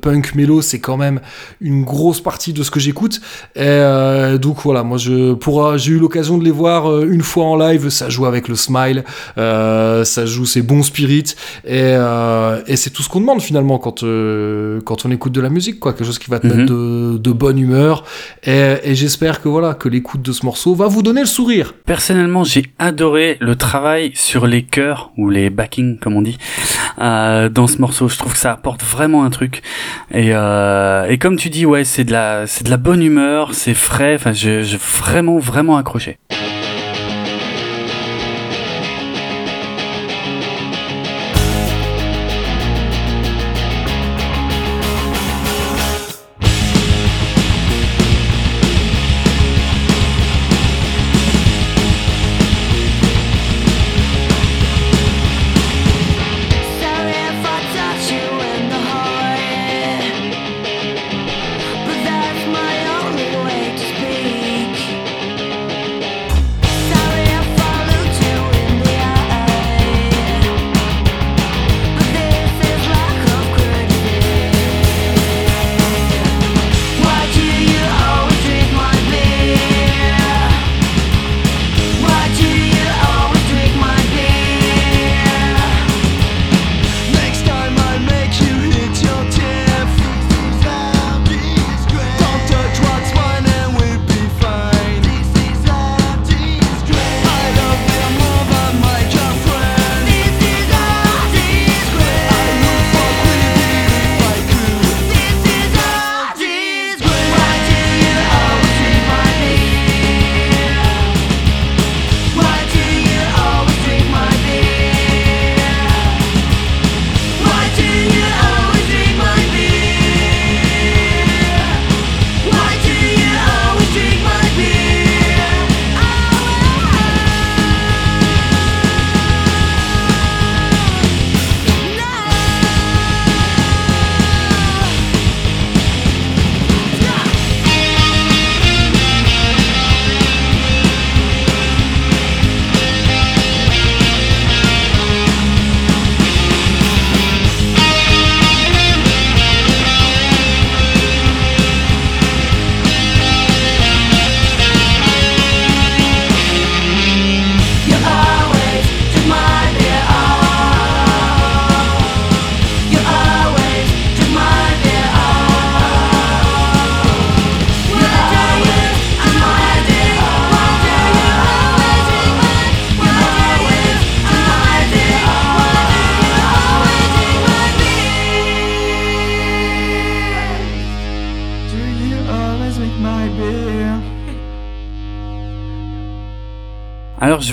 punk, mélo, c'est quand même une grosse partie de ce que j'écoute. Et euh, donc voilà, moi je pour j'ai eu l'occasion de les voir euh, une fois en live. Ça joue avec le smile, euh, ça joue ses bons spirits, et, euh, et c'est tout ce qu'on demande finalement quand euh, quand on écoute de la musique, quoi, quelque chose qui va te Mhm. mettre de, de bonne humeur. Et, et j'espère que voilà que l'écoute de ce morceau va vous donner le sourire. Personnellement, j'ai adoré le travail sur les chœurs ou les backings, comme on dit, euh, dans ce morceau. Je trouve que ça apporte vraiment un truc. Et, euh, et comme tu dis, ouais, c'est de la, c'est de la bonne humeur, c'est frais. Enfin, j'ai vraiment, vraiment accroché.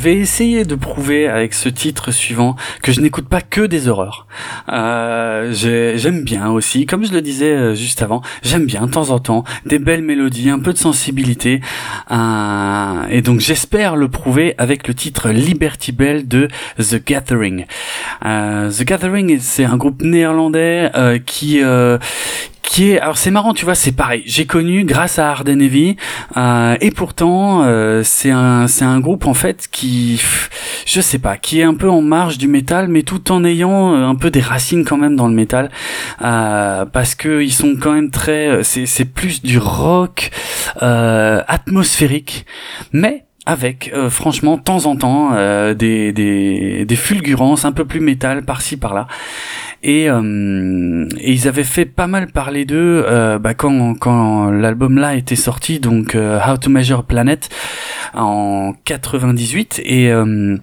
Vais essayer de prouver avec ce titre suivant que je n'écoute pas que des horreurs. Euh, j'ai- j'aime bien aussi, comme je le disais euh, juste avant, j'aime bien de temps en temps des belles mélodies, un peu de sensibilité. euh, et donc j'espère le prouver avec le titre Liberty Bell de The Gathering. The Gathering, c'est un groupe néerlandais qui qui est alors c'est marrant tu vois c'est pareil. J'ai connu grâce à Arden Heavy euh, et pourtant euh, c'est un c'est un groupe en fait qui je sais pas qui est un peu en marge du métal mais tout en ayant euh, un peu des racines quand même dans le métal. Euh, parce que ils sont quand même très c'est c'est plus du rock euh, atmosphérique mais avec euh, franchement de temps en temps euh, des, des, des fulgurances un peu plus métal par-ci par-là et, euh, ils avaient fait pas mal parler d'eux euh, bah, quand, quand l'album là était sorti donc euh, How to Measure Planet en 98 et euh,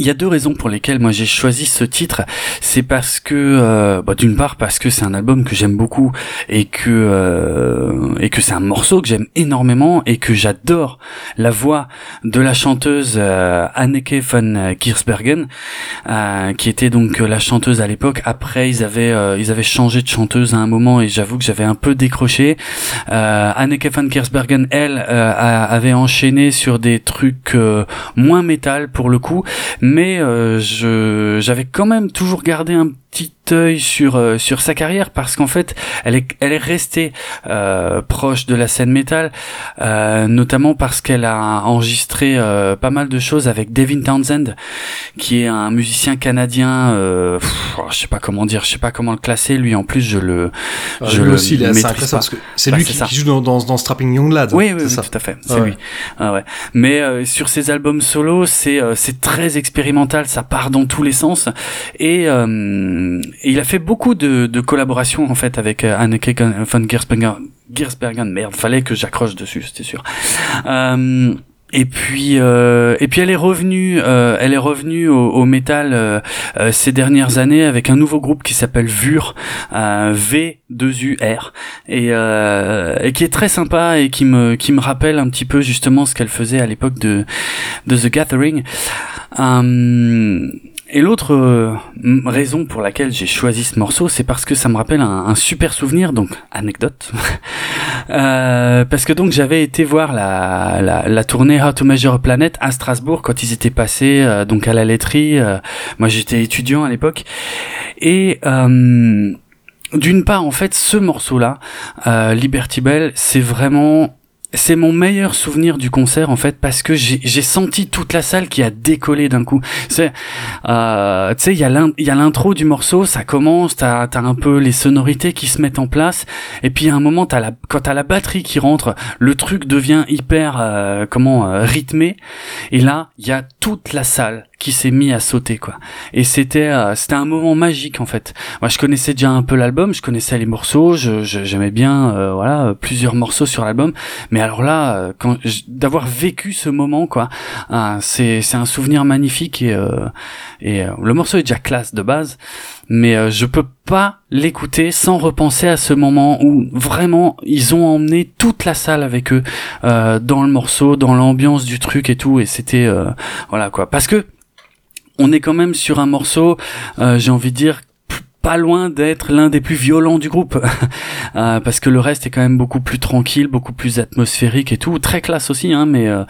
il y a deux raisons pour lesquelles moi j'ai choisi ce titre. C'est parce que, euh, bah, d'une part parce que c'est un album que j'aime beaucoup et que euh, et que c'est un morceau que j'aime énormément et que j'adore la voix de la chanteuse euh, Anneke van Giersbergen, euh, qui était donc euh, la chanteuse à l'époque. Après, ils avaient euh, ils avaient changé de chanteuse à un moment et j'avoue que j'avais un peu décroché. Anneke van Giersbergen, elle, avait enchaîné sur des trucs moins métal pour le coup, euh, je j'avais quand même toujours gardé un petit œil sur euh, sur sa carrière parce qu'en fait elle est elle est restée euh, proche de la scène métal euh, notamment parce qu'elle a enregistré euh, pas mal de choses avec Devin Townsend qui est un musicien canadien euh, pff, je sais pas comment dire je sais pas comment le classer lui en plus je le Euh, je lui le aussi, maîtrise pas. parce que c'est Bah, lui qui, qui joue dans, dans, dans Strapping Young Lad. Oui, oui, oui, ça. tout à fait, Ah c'est ouais. lui. Ah ouais. Mais euh, sur ses albums solo, c'est euh, c'est très expérimental, ça part dans tous les sens. Et, euh, il a fait beaucoup de, collaborations en fait avec euh, Anneke van Giersbergen. Giersbergen, merde, fallait que j'accroche dessus, c'était sûr. Euh, et puis, euh, et puis elle est revenue, euh, elle est revenue au, au métal euh, euh, ces dernières années avec un nouveau groupe qui s'appelle VUR, euh, V2UR, et, euh, et qui est très sympa et qui me, qui me rappelle un petit peu justement ce qu'elle faisait à l'époque de, de The Gathering. Et l'autre euh, raison pour laquelle j'ai choisi ce morceau, c'est parce que ça me rappelle un, super souvenir, donc anecdote. *laughs* Euh, parce que donc j'avais été voir la, la, la tournée How to Measure a Planet à Strasbourg quand ils étaient passés euh, donc à la laiterie. euh, moi j'étais étudiant à l'époque et euh, d'une part en fait ce morceau-là, euh, Liberty Bell, c'est vraiment c'est mon meilleur souvenir du concert en fait parce que j'ai senti toute la salle qui a décollé d'un coup. C'est euh, tu sais il y a l'intro du morceau, ça commence, t'as as un peu les sonorités qui se mettent en place et puis à un moment t'as la quand t'as la batterie qui rentre, le truc devient hyper euh, comment euh, rythmé et là il y a toute la salle qui s'est mis à sauter quoi. Et c'était euh, c'était un moment magique en fait. Moi je connaissais déjà un peu l'album, je connaissais les morceaux, je j'aimais bien euh, voilà euh, plusieurs morceaux sur l'album, mais alors là euh, quand d'avoir vécu ce moment quoi, ah, c'est c'est un souvenir magnifique et euh, et euh, le morceau est déjà classe de base, mais euh, je peux pas l'écouter sans repenser à ce moment où vraiment ils ont emmené toute la salle avec eux euh, dans le morceau, dans l'ambiance du truc et tout, et c'était euh, voilà quoi, parce que on est quand même sur un morceau, euh, j'ai envie de dire pas loin d'être l'un des plus violents du groupe. *laughs* Euh, parce que le reste est quand même beaucoup plus tranquille beaucoup plus atmosphérique et tout. Très classe aussi hein mais euh,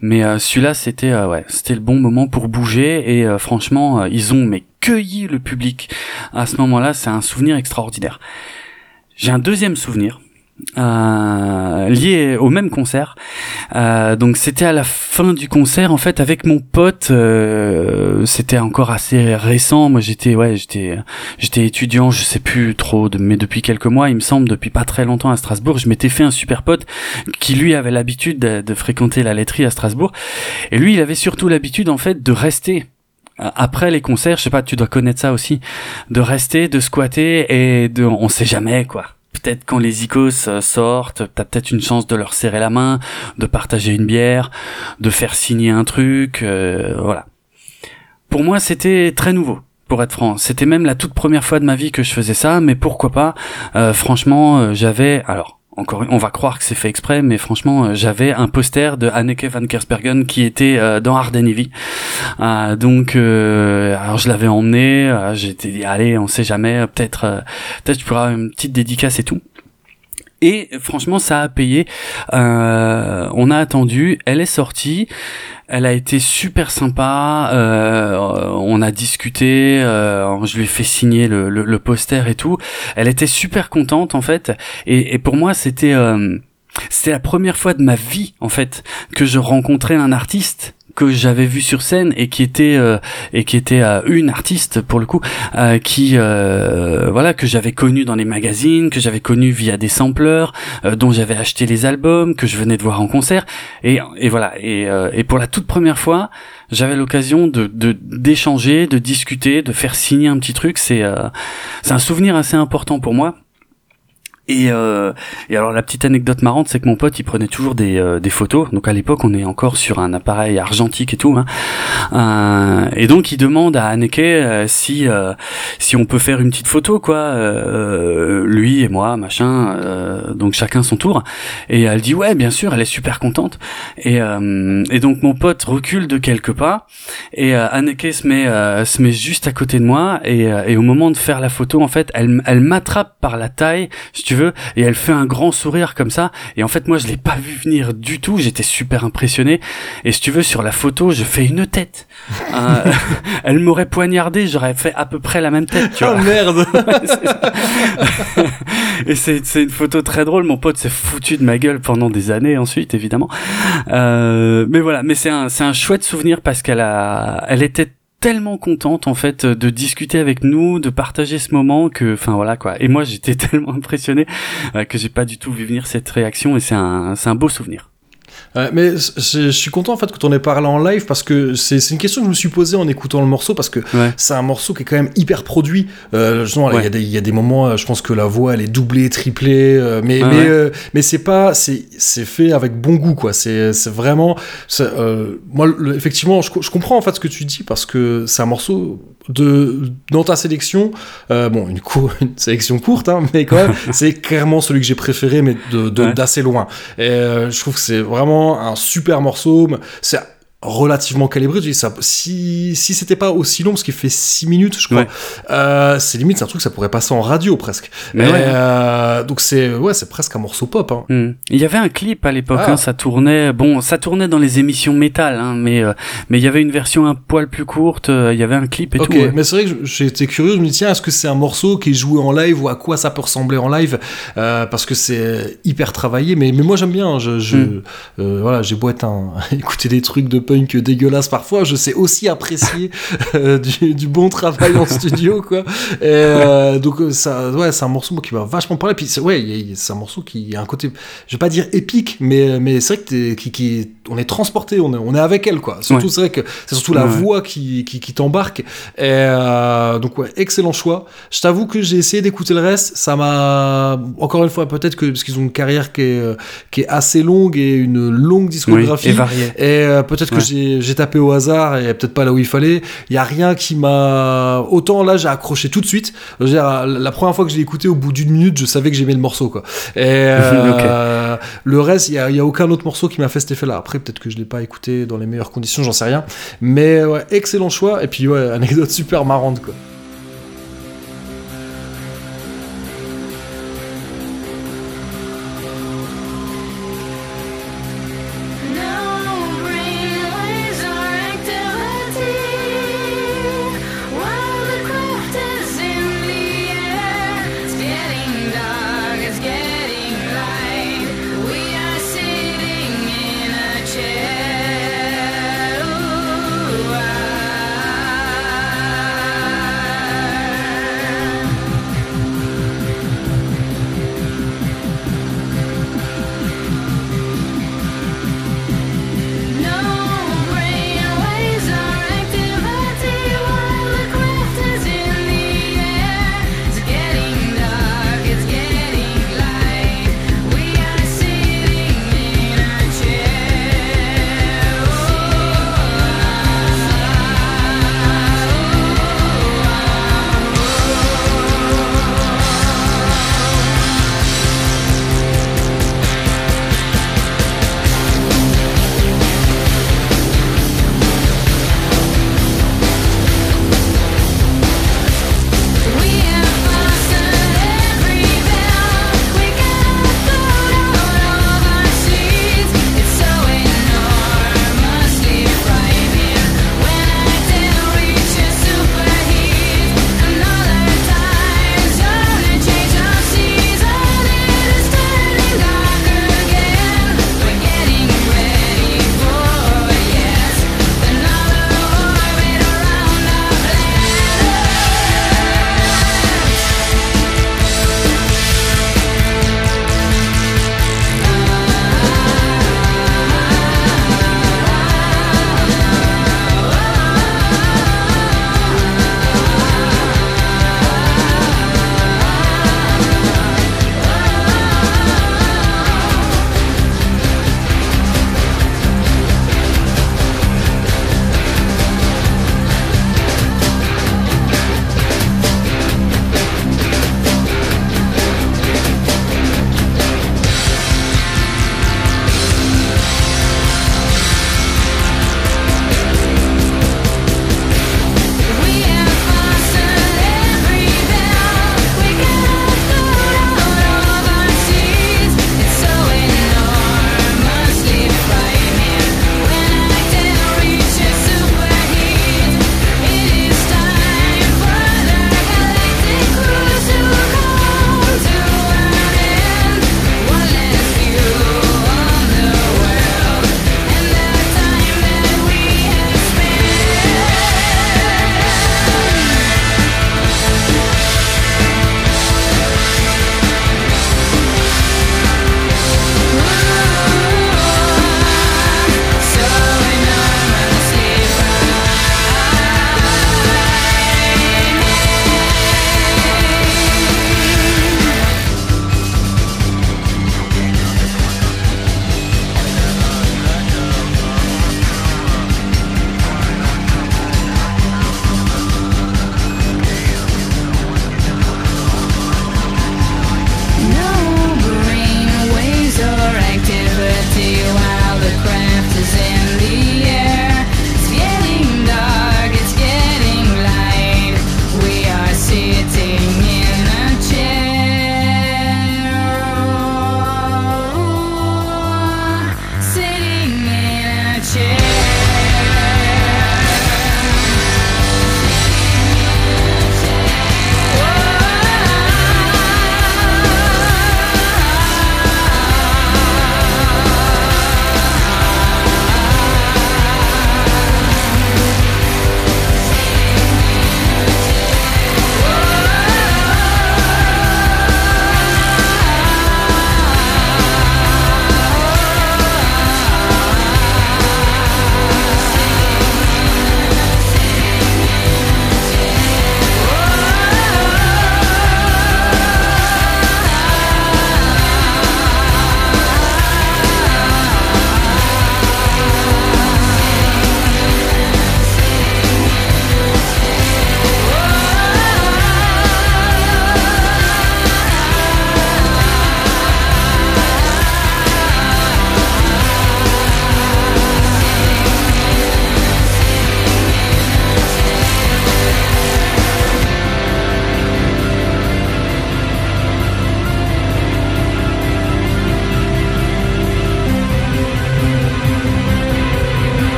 mais euh, celui-là c'était ouais c'était le bon moment pour bouger. Et franchement ils ont mais cueilli le public à ce moment-là. C'est un souvenir extraordinaire. J'ai un deuxième souvenir euh, lié au même concert. Euh, donc c'était à la fin du concert en fait avec mon pote. euh, c'était encore assez récent. Moi j'étais ouais j'étais j'étais étudiant. Je sais plus trop de, mais depuis quelques mois il me semble depuis pas très longtemps à Strasbourg. Je m'étais fait un super pote qui lui avait l'habitude de, fréquenter la laiterie à Strasbourg et lui il avait surtout l'habitude en fait de rester euh, après les concerts, je sais pas, tu dois connaître ça aussi, de rester, de squatter et de, on sait jamais quoi. Peut-être quand les icos euh, sortent, t'as peut-être une chance de leur serrer la main, de partager une bière, de faire signer un truc, euh, voilà. Pour moi, c'était très nouveau. Pour être franc, c'était même la toute première fois de ma vie que je faisais ça, mais pourquoi pas Euh, Franchement, j'avais alors encore, on va croire que c'est fait exprès, mais franchement, euh, j'avais un poster de Anneke van Kersbergen qui était euh, dans Ardennivy. Euh, donc, alors je l'avais emmené. J'étais dit, allez, on sait jamais, peut-être, peut-être pourrais avoir une petite dédicace et tout. Et franchement, ça a payé. Euh, on a attendu, elle est sortie. Elle a été super sympa. euh, on a discuté. euh, je lui ai fait signer le, le, le poster et tout. Elle était super contente en fait. Et, et pour moi, c'était euh, c'était la première fois de ma vie en fait que je rencontrais un artiste que j'avais vu sur scène et qui était euh, et qui était euh, une artiste pour le coup euh, qui euh, voilà que j'avais connu dans les magazines que j'avais connu via des sampleurs euh, dont j'avais acheté les albums que je venais de voir en concert. Et, et voilà. Et, euh, et pour la toute première fois j'avais l'occasion de de- d'échanger de, discuter de faire signer un petit truc. C'est c'est un souvenir assez important pour moi et, euh, et alors la petite anecdote marrante, c'est que mon pote, il prenait toujours des, euh, des photos. Donc à l'époque, on est encore sur un appareil argentique et tout. Hein. Euh, et donc il demande à Anneke euh, si euh, si on peut faire une petite photo, quoi. euh, lui et moi, machin. donc chacun son tour. Et elle dit ouais, bien sûr. Elle est super contente. Et, et donc mon pote recule de quelques pas. Et Anneke se met se met juste à côté de moi. Et, et au moment de faire la photo, en fait, elle elle m'attrape par la taille, veux, et elle fait un grand sourire comme ça. Et en fait, moi, je l'ai pas vu venir du tout. J'étais super impressionné. Et si tu veux, sur la photo, je fais une tête. Euh, *laughs* elle m'aurait poignardé, j'aurais fait à peu près la même tête. Tu vois. Oh merde *laughs* et c'est c'est une photo très drôle. Mon pote s'est foutu de ma gueule pendant des années ensuite, évidemment. Euh, mais voilà, mais c'est un c'est un chouette souvenir parce qu'elle a elle était tellement contente en fait de discuter avec nous, de partager ce moment que enfin voilà quoi. Et moi j'étais *laughs* tellement impressionné euh, que j'ai pas du tout vu venir cette réaction et c'est un c'est un beau souvenir. Mais je suis content en fait que tu en aies parlé en live parce que c'est une question que je me suis posée en écoutant le morceau parce que Ouais. c'est un morceau qui est quand même hyper produit. Euh, justement, il y a Ouais. des- il y, a des moments, euh, je pense que la voix elle est doublée, triplée, euh, mais Ah mais ouais. euh, mais c'est pas c'est c'est fait avec bon goût quoi. C'est c'est vraiment euh, moi le- effectivement je, je comprends en fait ce que tu dis parce que c'est un morceau de dans ta sélection euh, bon une, cour- *laughs* une sélection courte hein, mais quand même *laughs* c'est clairement celui que j'ai préféré mais de de- Ouais. d'assez loin. Et euh, je trouve que c'est vraiment un super morceau. C'est relativement calibré. Je dis ça, si si c'était pas aussi long, parce qu'il fait 6 minutes, je crois, Ouais. euh, c'est limite c'est un truc ça pourrait passer en radio presque. Mais Et, ouais. euh, donc c'est ouais, c'est presque un morceau pop. Hein. Hmm. Il y avait un clip à l'époque, Ah. hein, ça tournait. Bon, ça tournait dans les émissions métal, hein, mais euh, mais il y avait une version un poil plus courte. Il y avait un clip et tout. ouais. mais c'est vrai que j'étais curieux, je me dis tiens, est-ce que c'est un morceau qui est joué en live ou à quoi ça peut ressembler en live Parce que c'est hyper travaillé, mais, mais moi j'aime bien, je, je, Mm. euh, voilà, j'ai beau être un, *laughs* écouter des trucs de punk dégueulasses parfois, je sais aussi apprécier *laughs* euh, du, bon travail en studio, quoi. Euh, donc euh, ça, ouais, c'est un morceau qui m'a vachement parlé, puis ouais, c'est un morceau qui a un côté, je vais pas dire épique, mais, mais c'est vrai que qui, qui, on est transporté, on est, on est avec elle, quoi. Surtout, Ouais. c'est vrai que c'est surtout la Ouais, voix qui, qui, qui t'embarque. Euh, donc ouais, excellent choix. Je t'avoue que j'ai essayé d'écouter le reste. Ça m'a encore une fois peut-être que parce qu'ils ont une carrière qui est, euh, qui est assez longue et une longue Oui, discographie. et varié. Et euh, peut-être que j'ai j'ai tapé au hasard et peut-être pas là où il fallait. Il y a rien qui m'a autant là j'ai accroché tout de suite. Dire, la, première fois que je l'ai écouté, au bout d'une minute, je savais que j'aimais le morceau quoi. Et *laughs* euh, le reste, il y a, y a aucun autre morceau qui m'a fait cet effet-là. Après, peut-être que je l'ai pas écouté dans les meilleures conditions, j'en sais rien. Mais ouais, excellent choix. Et puis ouais, *laughs* anecdote super marrante quoi.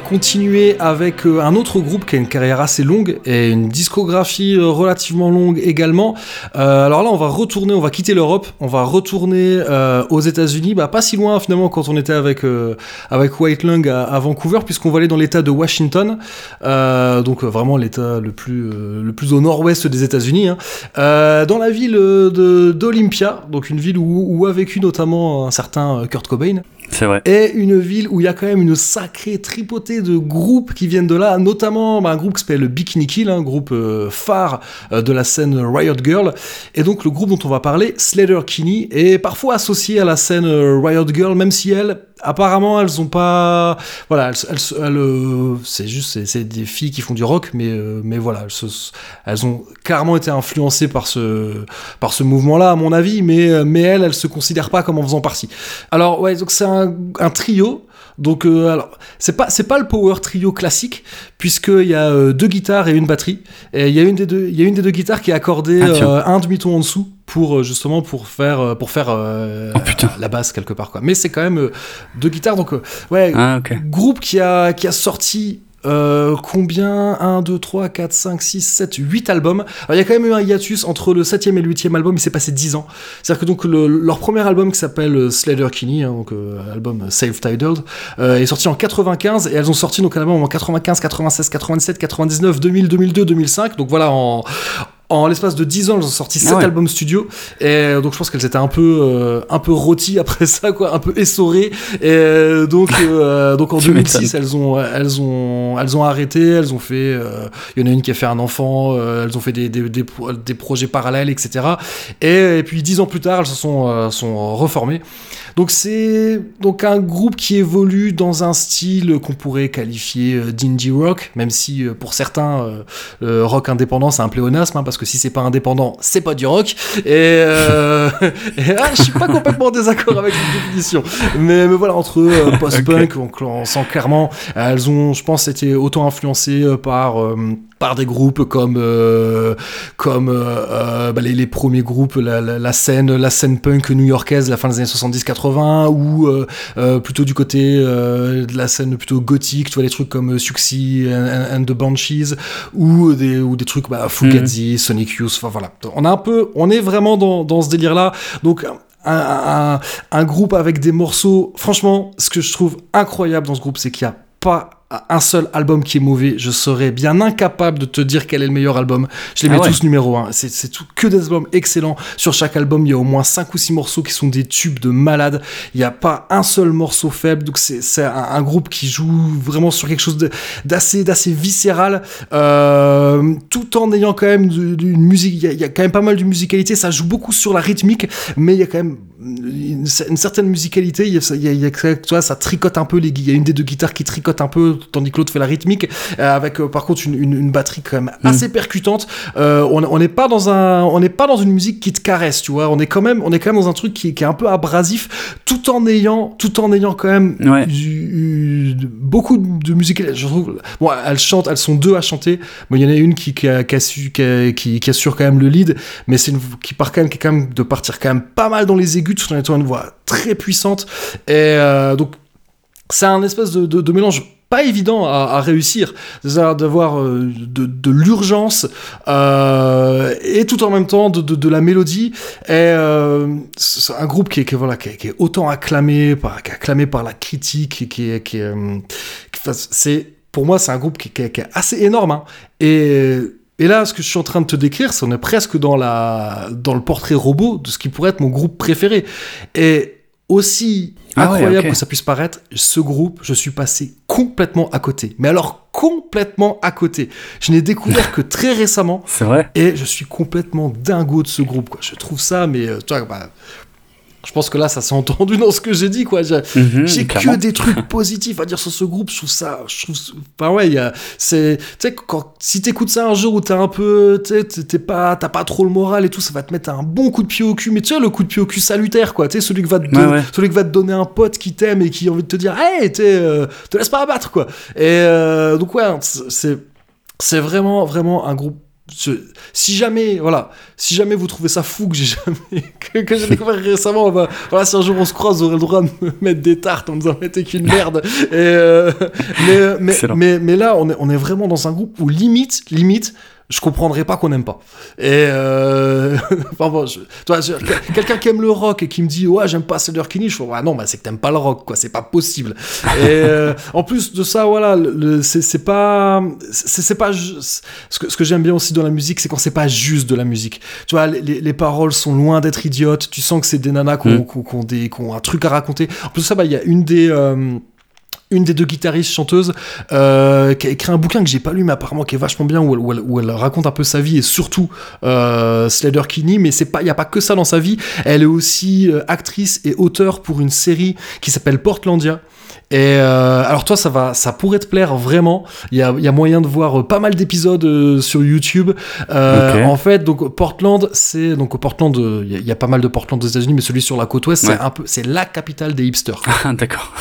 Continuer avec euh, un autre groupe qui a une carrière assez longue et une discographie euh, relativement longue également. Euh, alors là, on va retourner, on va quitter l'Europe, on va retourner aux États-Unis, bah pas si loin finalement quand on était avec avec White Lung à, Vancouver, puisqu'on va aller dans l'État de Washington, donc vraiment l'État le plus le plus au nord-ouest des États-Unis, hein. Dans la ville d'Olympia, donc une ville où, a vécu notamment un certain Kurt Cobain C'est vrai. est une ville où il y a quand même une sacrée tripotée de groupes qui viennent de là, notamment bah, un groupe qui s'appelle le Bikini Kill, un groupe euh, phare euh, de la scène Riot Girl. Et donc le groupe dont on va parler, Slater Kinney, est parfois associé à la scène euh, Riot Girl, même si elles, apparemment, elles ont pas, voilà, elles, elles- elles, euh, c'est juste, c'est- c'est des filles qui font du rock, mais euh, mais voilà, elles, se- elles ont clairement été influencées par ce par ce mouvement-là, à mon avis, mais euh, mais elles, elles se considèrent pas comme en faisant partie. Alors ouais, donc c'est un, un trio. Donc euh, alors c'est pas c'est pas le power trio classique puisqu'il y a euh, deux guitares et une batterie. Et il y a une des deux il y a une des deux guitares qui est accordée Ah, euh, un demi ton en dessous pour euh, justement pour faire euh, pour faire euh, Oh, la basse quelque part quoi. Mais c'est quand même euh, deux guitares donc euh, ouais Ah, ok. groupe qui a, qui a sorti euh, combien? 1, 2, 3, 4, 5, 6, 7, 8 albums. Alors, il y a quand même eu un hiatus entre le 7e et le 8e album, il s'est passé 10 ans. C'est-à-dire que donc le- leur premier album qui s'appelle Slater Kinney, hein, donc album Self-Titled, euh, est sorti en 95 et elles ont sorti donc un album en 95, 96, 97, 99, 2000, 2002, 2005. Donc voilà, en, en l'espace de 10 ans, elles ont sorti 7 Ah ouais. albums studio. Et euh, donc je pense qu'elles étaient un peu, euh, un peu rôties après *laughs* ça, quoi, un peu essorées. Et euh, donc, euh, donc en *laughs* Tu 2006, m'étonnes. elles ont, elles ont, elles ont arrêté. Elles ont fait. euh, Il y en a une qui a fait un enfant. euh, elles ont fait des, des, des, pro- des projets parallèles, etc. Et, et puis dix ans plus tard, elles se sont, euh, sont reformées. Donc c'est donc un groupe qui évolue dans un style qu'on pourrait qualifier euh, d'indie rock, même si euh, pour certains euh, le rock indépendant c'est un pléonasme, hein, parce que si c'est pas indépendant, c'est pas du rock. Et, euh, *laughs* et ah, je suis pas complètement en désaccord avec cette définition. Mais, mais voilà, entre euh, post-punk, on, on sent clairement, euh, elles ont, je pense, été autant influencées euh, par euh, par des groupes comme euh, comme euh, euh, bah, les, les premiers groupes la, la, la scène la scène punk new-yorkaise la fin des années 70-80 ou euh, euh, plutôt du côté euh, de la scène plutôt gothique tu vois les trucs comme Suxy and, and the Banshees ou des ou des trucs bah, Fugazi Sonic Youth enfin voilà. On a un peu on est vraiment dans, dans ce délire là donc un, un, un groupe avec des morceaux franchement ce que je trouve incroyable dans ce groupe c'est qu'il y a pas un seul album qui est mauvais, je serais bien incapable de te dire quel est le meilleur album. Je les Ah mets ouais. tous numéro 1. C'est, tout que des albums excellents. Sur chaque album, il y a au moins 5 ou 6 morceaux qui sont des tubes de malade. Il n'y a pas un seul morceau faible. Donc c'est, un, un groupe qui joue vraiment sur quelque chose d'assez, d'assez viscéral, euh, tout en ayant quand même une musique. Il y, a, il y a quand même pas mal de musicalité. Ça joue beaucoup sur la rythmique, mais il y a quand même une, une certaine musicalité. Il y a, il y a- tu vois, ça tricote un peu les. Il y a une des deux guitares qui tricote un peu, tandis que l'autre fait la rythmique, euh, avec euh, par contre une, une, une batterie quand même assez percutante. Euh, on n'est pas dans un, on n'est pas dans une musique qui te caresse, tu vois. On est quand même, on est quand même dans un truc qui, qui est un peu abrasif, tout en ayant, tout en ayant quand même Ouais. beaucoup de musique. Je trouve, bon, elles chantent, elles sont deux à chanter. Mais il y en a une qui, qui, a, qui, a su- qui, a- qui- qui assure quand même le lead, mais c'est une qui part quand même, qui est quand même de partir quand même pas mal dans les aigus, tout en étant une voix très puissante. Et euh, donc c'est un espèce de, mélange pas évident à, réussir, d'avoir euh, de, l'urgence euh, et tout en même temps de, la mélodie. Et c'est un groupe qui est, qui voilà, qui est, autant acclamé par, acclamé par la critique, qui est, qui est, c'est pour moi c'est un groupe qui, qui est- qui est assez énorme. hein. Et et là, ce que je suis en train de te décrire, c'est on est presque dans la dans le portrait robot de ce qui pourrait être mon groupe préféré. Et aussi Ah ouais, incroyable que ça puisse paraître, ce groupe, je suis passé complètement à côté. Mais alors complètement à côté. Je n'ai découvert que très récemment *laughs* C'est vrai. et je suis complètement dingo de ce groupe. Quoi. Je trouve ça, mais euh, tu vois, bah, je pense que là, ça s'est entendu dans ce que j'ai dit. quoi. J'ai Mhm, que des trucs *laughs* positifs à dire sur ce groupe. Je trouve ça. Je trouve, enfin ouais, il y a, c'est, tu sais, quand si t'écoutes ça un jour où t'es un peu, t'es- pas, t'as pas trop le moral et tout, ça va te mettre un bon coup de pied au cul. Mais tu sais, le coup de pied au cul salutaire, quoi. Tu sais, celui que va te, Ouais, ouais. celui que va te donner un pote qui t'aime et qui a envie de te dire, hey, t'es, euh, te laisse pas abattre, quoi. Et euh, donc ouais, c'est, c'est vraiment, vraiment un groupe si jamais, voilà, si jamais vous trouvez ça fou que j'ai jamais, *laughs* que, que j'ai *laughs* découvert récemment, bah, voilà, si un jour on se croise, vous aurez le droit de me mettre des tartes en me disant, mais t'es qu'une merde. *laughs* Et, euh, mais, mais, Excellent. mais, mais là, on est, on est vraiment dans un groupe où limite, limite, je comprendrais pas qu'on aime pas. Et euh... *laughs* enfin bon, je- quelqu'un qui aime le rock et qui me dit ouais j'aime pas Slayer Kinney, je fais ouais non bah c'est que t'aimes pas le rock quoi, c'est pas possible. Et euh, en plus de ça voilà, c'est c'est pas c'est c'est pas ce que ce que j'aime bien aussi dans la musique, c'est quand c'est pas juste de la musique. Tu vois les, les- les paroles sont loin d'être idiotes, tu sens que c'est des nanas qui ont, Mm. qui ont des qui ont un truc à raconter. En plus de ça bah il y a une des euh, une des deux guitaristes chanteuses euh, qui a écrit un bouquin que j'ai pas lu mais apparemment qui est vachement bien où elle, où elle- où elle raconte un peu sa vie et surtout euh, Slater Kinney mais c'est pas il y a pas que ça dans sa vie. Elle est aussi euh, actrice et auteure pour une série qui s'appelle Portlandia. Et euh, alors toi ça va ça pourrait te plaire vraiment. Il y a, y a moyen de voir pas mal d'épisodes euh, sur YouTube. Euh, en fait donc Portland c'est donc Portland il y, a- il y a pas mal de Portland aux États-Unis mais celui sur la côte ouest Ouais. c'est un peu c'est la capitale des hipsters. *laughs* D'accord.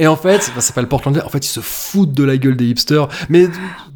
Et en fait, ça s'appelle Portland. En fait, ils se foutent de la gueule des hipsters, mais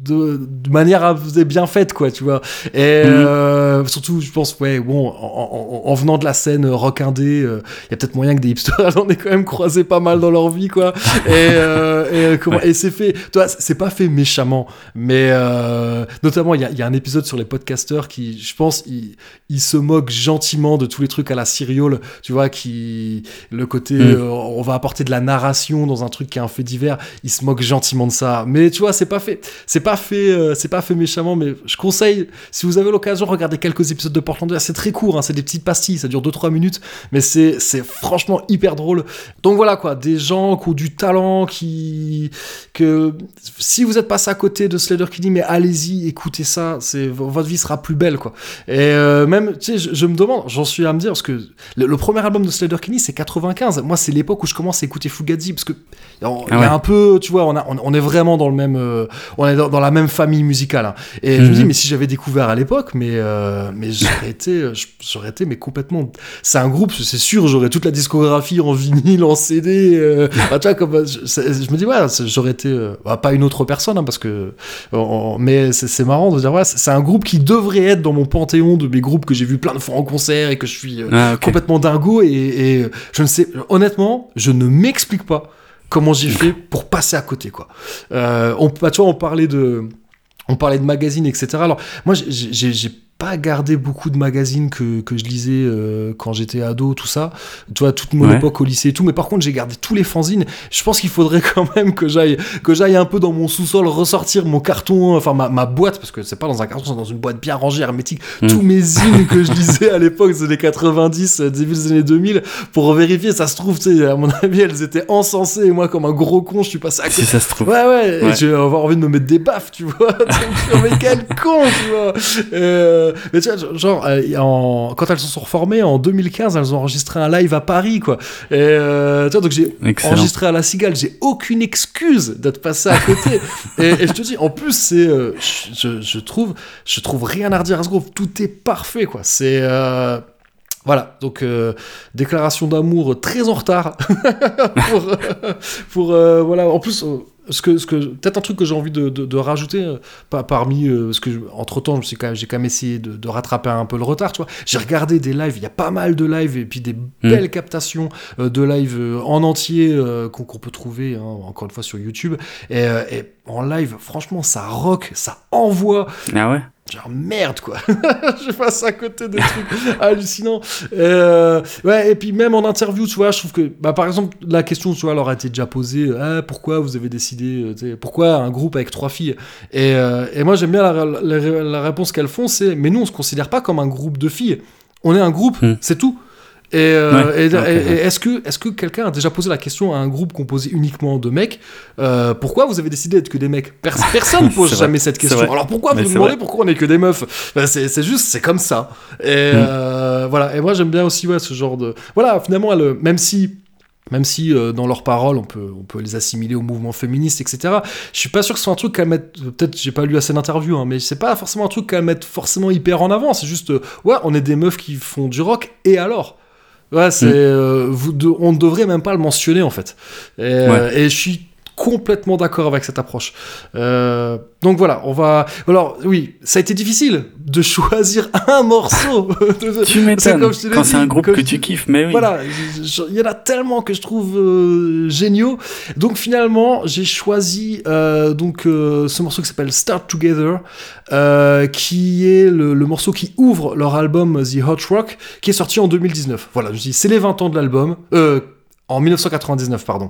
de, de- manière bien faite, quoi, tu vois. Et euh, surtout, je pense, ouais, bon, en, en- en venant de la scène rock indé, euh, il y a peut-être moyen que des hipsters, *laughs* j'en ai quand même croisé pas mal dans leur vie, quoi. Et, euh, et, euh, comment- et c'est fait, toi, c'est pas fait méchamment, mais euh, notamment, il y a, il y a un épisode sur les podcasters qui, je pense, il, il se moque gentiment de tous les trucs à la Cyriole, tu vois, qui le côté Mm. euh, on va apporter de la narration dans un truc qui est un fait divers, il se moque gentiment de ça. Mais tu vois, c'est pas fait, c'est pas fait, euh, c'est pas fait méchamment. Mais je conseille, si vous avez l'occasion, regardez quelques épisodes de Portland. C'est très court, hein, c'est des petites pastilles, ça dure 2-3 minutes, mais c'est franchement hyper drôle. Donc voilà quoi, des gens qui ont du talent, qui que si vous êtes passé à côté de Slater Kinney, mais allez-y, écoutez ça, c'est votre vie sera plus belle quoi. Et euh, même, tu sais, je, me demande, j'en suis à me dire parce que le, le premier album de Slater Kinney c'est 95. Moi, c'est l'époque où je commence à écouter Fugazi parce que y a Ah un peu, tu vois, on, a, on, on est vraiment dans le même, euh, on est dans, dans la même famille musicale. hein. Et je me Mhm. dis, mais si j'avais découvert à l'époque, mais euh, mais j'aurais été, euh, j'aurais été, mais complètement. C'est un groupe, c'est sûr, j'aurais toute la discographie en vinyle, en CD. Euh, bah, tu vois, comme je, me dis, ouais, j'aurais été, bah, pas une autre personne, hein, parce que, mais c'est marrant de dire, ouais, c'est un groupe qui devrait être dans mon panthéon de mes groupes que j'ai vu plein de fois en concert et que je suis Ah, complètement dingo et, et je ne sais honnêtement je ne m'explique pas comment j'ai fait pour passer à côté quoi. Euh, on bah, tu vois on parlait de on parlait de magazines etc alors moi j'ai pas gardé beaucoup de magazines que, que je lisais euh, quand j'étais ado tout ça tu vois toute mon Ouais. époque au lycée et tout mais par contre j'ai gardé tous les fanzines je pense qu'il faudrait *laughs* quand même que j'aille que j'aille un peu dans mon sous-sol ressortir mon carton enfin ma, ma boîte parce que c'est pas dans un carton c'est dans une boîte bien rangée hermétique Mm. tous mes *laughs* zines que je lisais à l'époque des années 90 euh, début des années 2000 pour vérifier ça se trouve tu sais à mon avis elles étaient encensées et moi comme un gros con je suis passé à côté Si ça se trouve. Ouais, ouais, et Ouais. j'ai avoir envie de me mettre des baffes, tu vois. *laughs* Mais quel con, tu vois. Euh, mais tu vois, genre, euh, en- quand elles se sont reformées, en 2015, elles ont enregistré un live à Paris, quoi. Et euh, tu vois, donc j'ai enregistré à la Cigale, j'ai aucune excuse d'être passé à côté. *laughs* et, et je te dis, en plus, c'est, euh, je, trouve, je trouve rien à redire à ce groupe. Tout est parfait, quoi. C'est, euh, voilà, donc euh, déclaration d'amour très en retard *laughs* pour, euh, pour, euh, voilà. En plus, euh, ce que, ce que peut-être un truc que j'ai envie de, de- de rajouter, euh, pas parmi euh, ce que entre temps, j'ai quand, quand même essayé de, de rattraper un peu le retard, tu vois. J'ai regardé des lives, il y a pas mal de lives et puis des belles captations euh, de lives euh, en entier euh, qu'on qu'on peut trouver hein, encore une fois sur YouTube et, euh, et en live, franchement, ça rock, ça envoie. Ah ouais? Genre merde quoi, *laughs* je passe à côté des trucs *laughs* hallucinants. Euh, ouais et puis même en interview tu vois, je trouve que bah, par exemple la question tu vois leur a été déjà posée, ah, pourquoi vous avez décidé, euh, pourquoi un groupe avec trois filles? Et, euh, et moi j'aime bien la, la- la réponse qu'elles font, c'est mais nous on se considère pas comme un groupe de filles, on est un groupe, Hmm. c'est tout. Et, euh, Ouais, et- ok, et- ouais. et est-ce que, est que quelqu'un a déjà posé la question à un groupe composé uniquement de mecs euh, Pourquoi vous avez décidé d'être que des mecs? Pers- *laughs* Personne pose C'est vrai. jamais cette question. Alors pourquoi vous Mais c'est demandez vrai. pourquoi on est que des meufs? Ben, c'est, juste, c'est comme ça. Et Mm. euh, voilà. Et moi j'aime bien aussi ouais, ce genre de. Voilà, finalement, elle, même si. Même si euh, dans leurs paroles on peut, on peut les assimiler au mouvement féministe, etc. Je suis pas sûr que ce soit un truc qu'elles mettent. Peut-être j'ai pas lu assez d'interviews, hein, mais c'est pas forcément un truc qu'elles mettent forcément hyper en avant. C'est juste, euh, ouais, on est des meufs qui font du rock et alors? Ouais, c'est. Mm. euh, vous de- on ne devrait même pas le mentionner en fait. Et, euh, et je suis complètement d'accord avec cette approche. Euh, donc voilà, on va. Alors oui, ça a été difficile de *laughs* choisir un morceau. *laughs* Tu m'étonnes quand c'est un groupe que je tu kiffes, mais oui. Voilà, il y en a tellement que je trouve euh, géniaux. Donc finalement, j'ai choisi euh, donc ce morceau qui s'appelle Start Together, qui est le, le morceau qui ouvre leur album The Hot Rock, qui est sorti en 2019. Voilà, je dis, c'est les 20 ans de l'album, en 1999, pardon.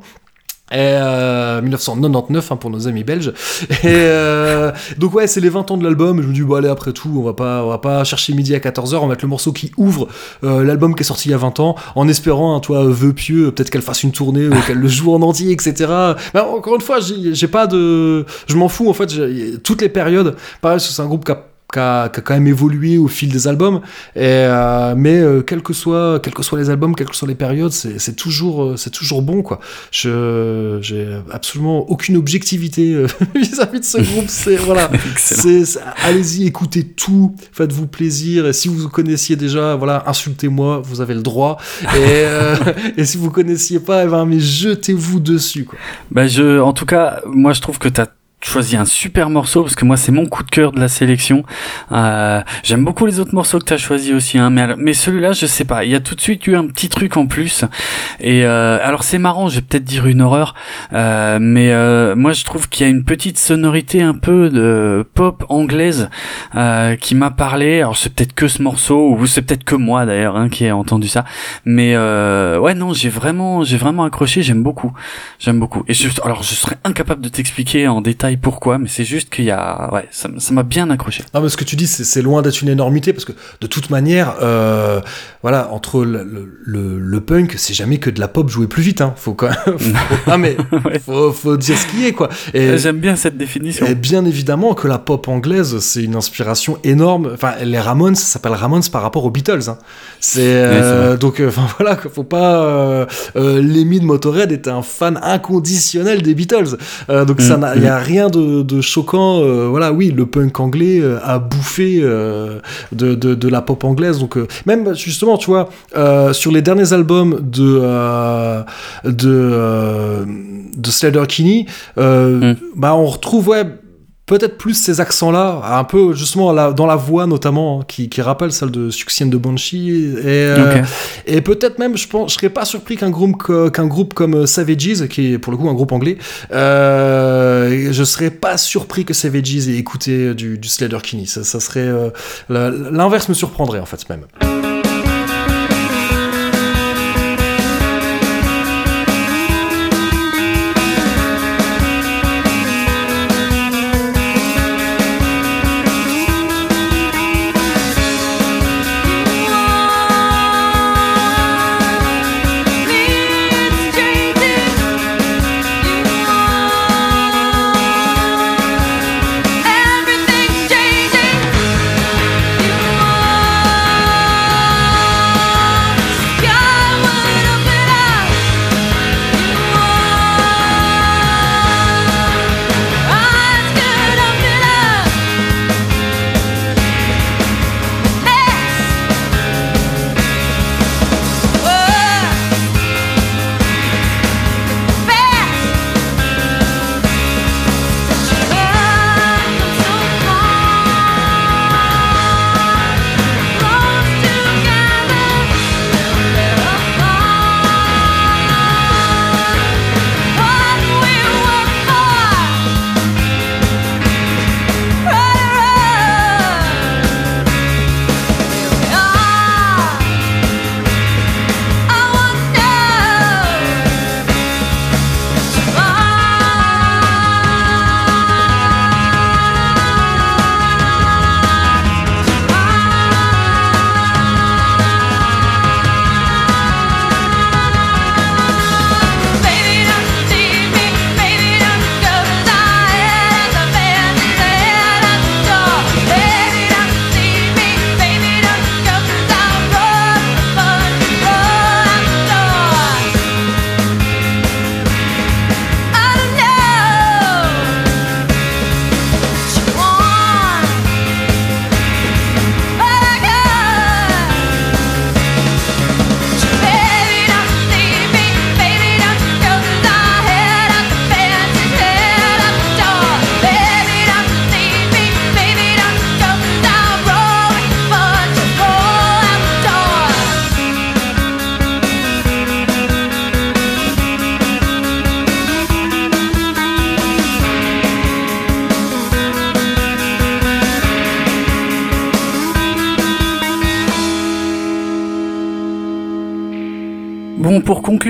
Et euh, 1999 hein, pour nos amis belges. Et euh, donc ouais, c'est les 20 ans de l'album. Je me dis bon allez après tout, on va pas, on va pas chercher midi à 14h, on va mettre le morceau qui ouvre euh, l'album qui est sorti il y a 20 ans, en espérant, hein, toi, vœu pieux, peut-être qu'elle fasse une tournée, ou qu'elle le joue en entier, etc. Mais encore une fois, j'ai pas de, je m'en fous en fait. Toutes les périodes, pareil, c'est un groupe qui a qui a, quand même évolué au fil des albums. Et, euh, mais euh, que quels que soient les albums, quelles que soient les périodes, c'est toujours, euh, c'est toujours bon quoi. Je, j'ai absolument aucune objectivité euh, *laughs* vis-à-vis de ce groupe. C'est voilà, *laughs* allez-y, écoutez tout, faites-vous plaisir. Et si vous connaissiez déjà, voilà, insultez-moi, vous avez le droit. Et, *laughs* et si vous connaissiez pas, eh ben, mais jetez-vous dessus quoi. Bah je, en tout cas, moi je trouve que t'as choisi un super morceau parce que moi c'est mon coup de cœur de la sélection. Euh, J'aime beaucoup les autres morceaux que t'as choisi aussi, hein, mais mais celui-là je sais pas. Il y a tout de suite eu un petit truc en plus. Et euh, alors c'est marrant, je vais peut-être dire une horreur, euh, mais euh, moi je trouve qu'il y a une petite sonorité un peu de pop anglaise qui m'a parlé. Alors c'est peut-être que ce morceau ou c'est peut-être que moi d'ailleurs hein, qui ai entendu ça. Mais ouais non, j'ai vraiment j'ai vraiment accroché. J'aime beaucoup. J'aime beaucoup. Et je, alors, je serais incapable de t'expliquer en détail pourquoi, mais c'est juste qu'il y a, ouais, ça m'a bien accroché. Non, mais ce que tu dis, c'est loin d'être une énormité parce que de toute manière, euh, voilà, entre le, le, le- le punk, c'est jamais que de la pop jouée plus vite. Hein. Faut quand même. *laughs* faut- ah mais Ouais. faut, faut dire ce qui est quoi. Et, J'aime bien cette définition. et bien évidemment que la pop anglaise, c'est une inspiration énorme. Enfin, les Ramones, ça s'appelle Ramones par rapport aux Beatles. Hein. C'est euh, donc, euh, enfin voilà, faut pas. Euh, euh, Lemmy de Motorhead était un fan inconditionnel des Beatles. Euh, donc ça, Mm, il y a rien de, de choquant. euh, voilà, oui, le punk anglais euh, a bouffé euh, de, de, de la pop anglaise. Donc même justement, tu vois, sur les derniers albums de de de Slater Kinney, euh, Mm. bah on retrouve ouais peut-être plus ces accents-là, un peu justement dans la voix notamment, hein, qui, qui rappelle celle de Succien de Banshee. Et, euh, et peut-être même, je pense, je serais pas surpris qu'un groupe, co- qu'un groupe comme Savages, qui est pour le coup un groupe anglais, euh, je serais pas surpris que Savages ait écouté du, du Slater Kinney. Ça, ça serait euh, l'inverse me surprendrait en fait même.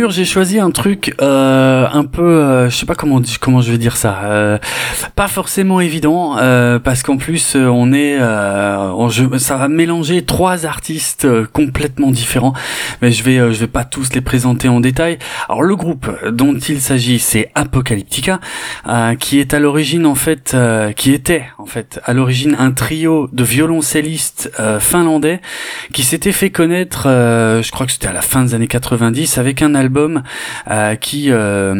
J'ai choisi un truc euh, un peu, euh, je sais pas comment comment je vais dire ça, euh, pas forcément évident euh, parce qu'en plus euh, on est, euh, on- je- ça va mélanger trois artistes euh, complètement différents, mais je vais je vais pas tous les présenter en détail. Alors le groupe dont il s'agit, c'est Apocalyptica, qui est à l'origine en fait, qui était en fait à l'origine un trio de violoncellistes finlandais qui s'était fait connaître, je crois que c'était à la fin des années 90, avec un album qui, euh,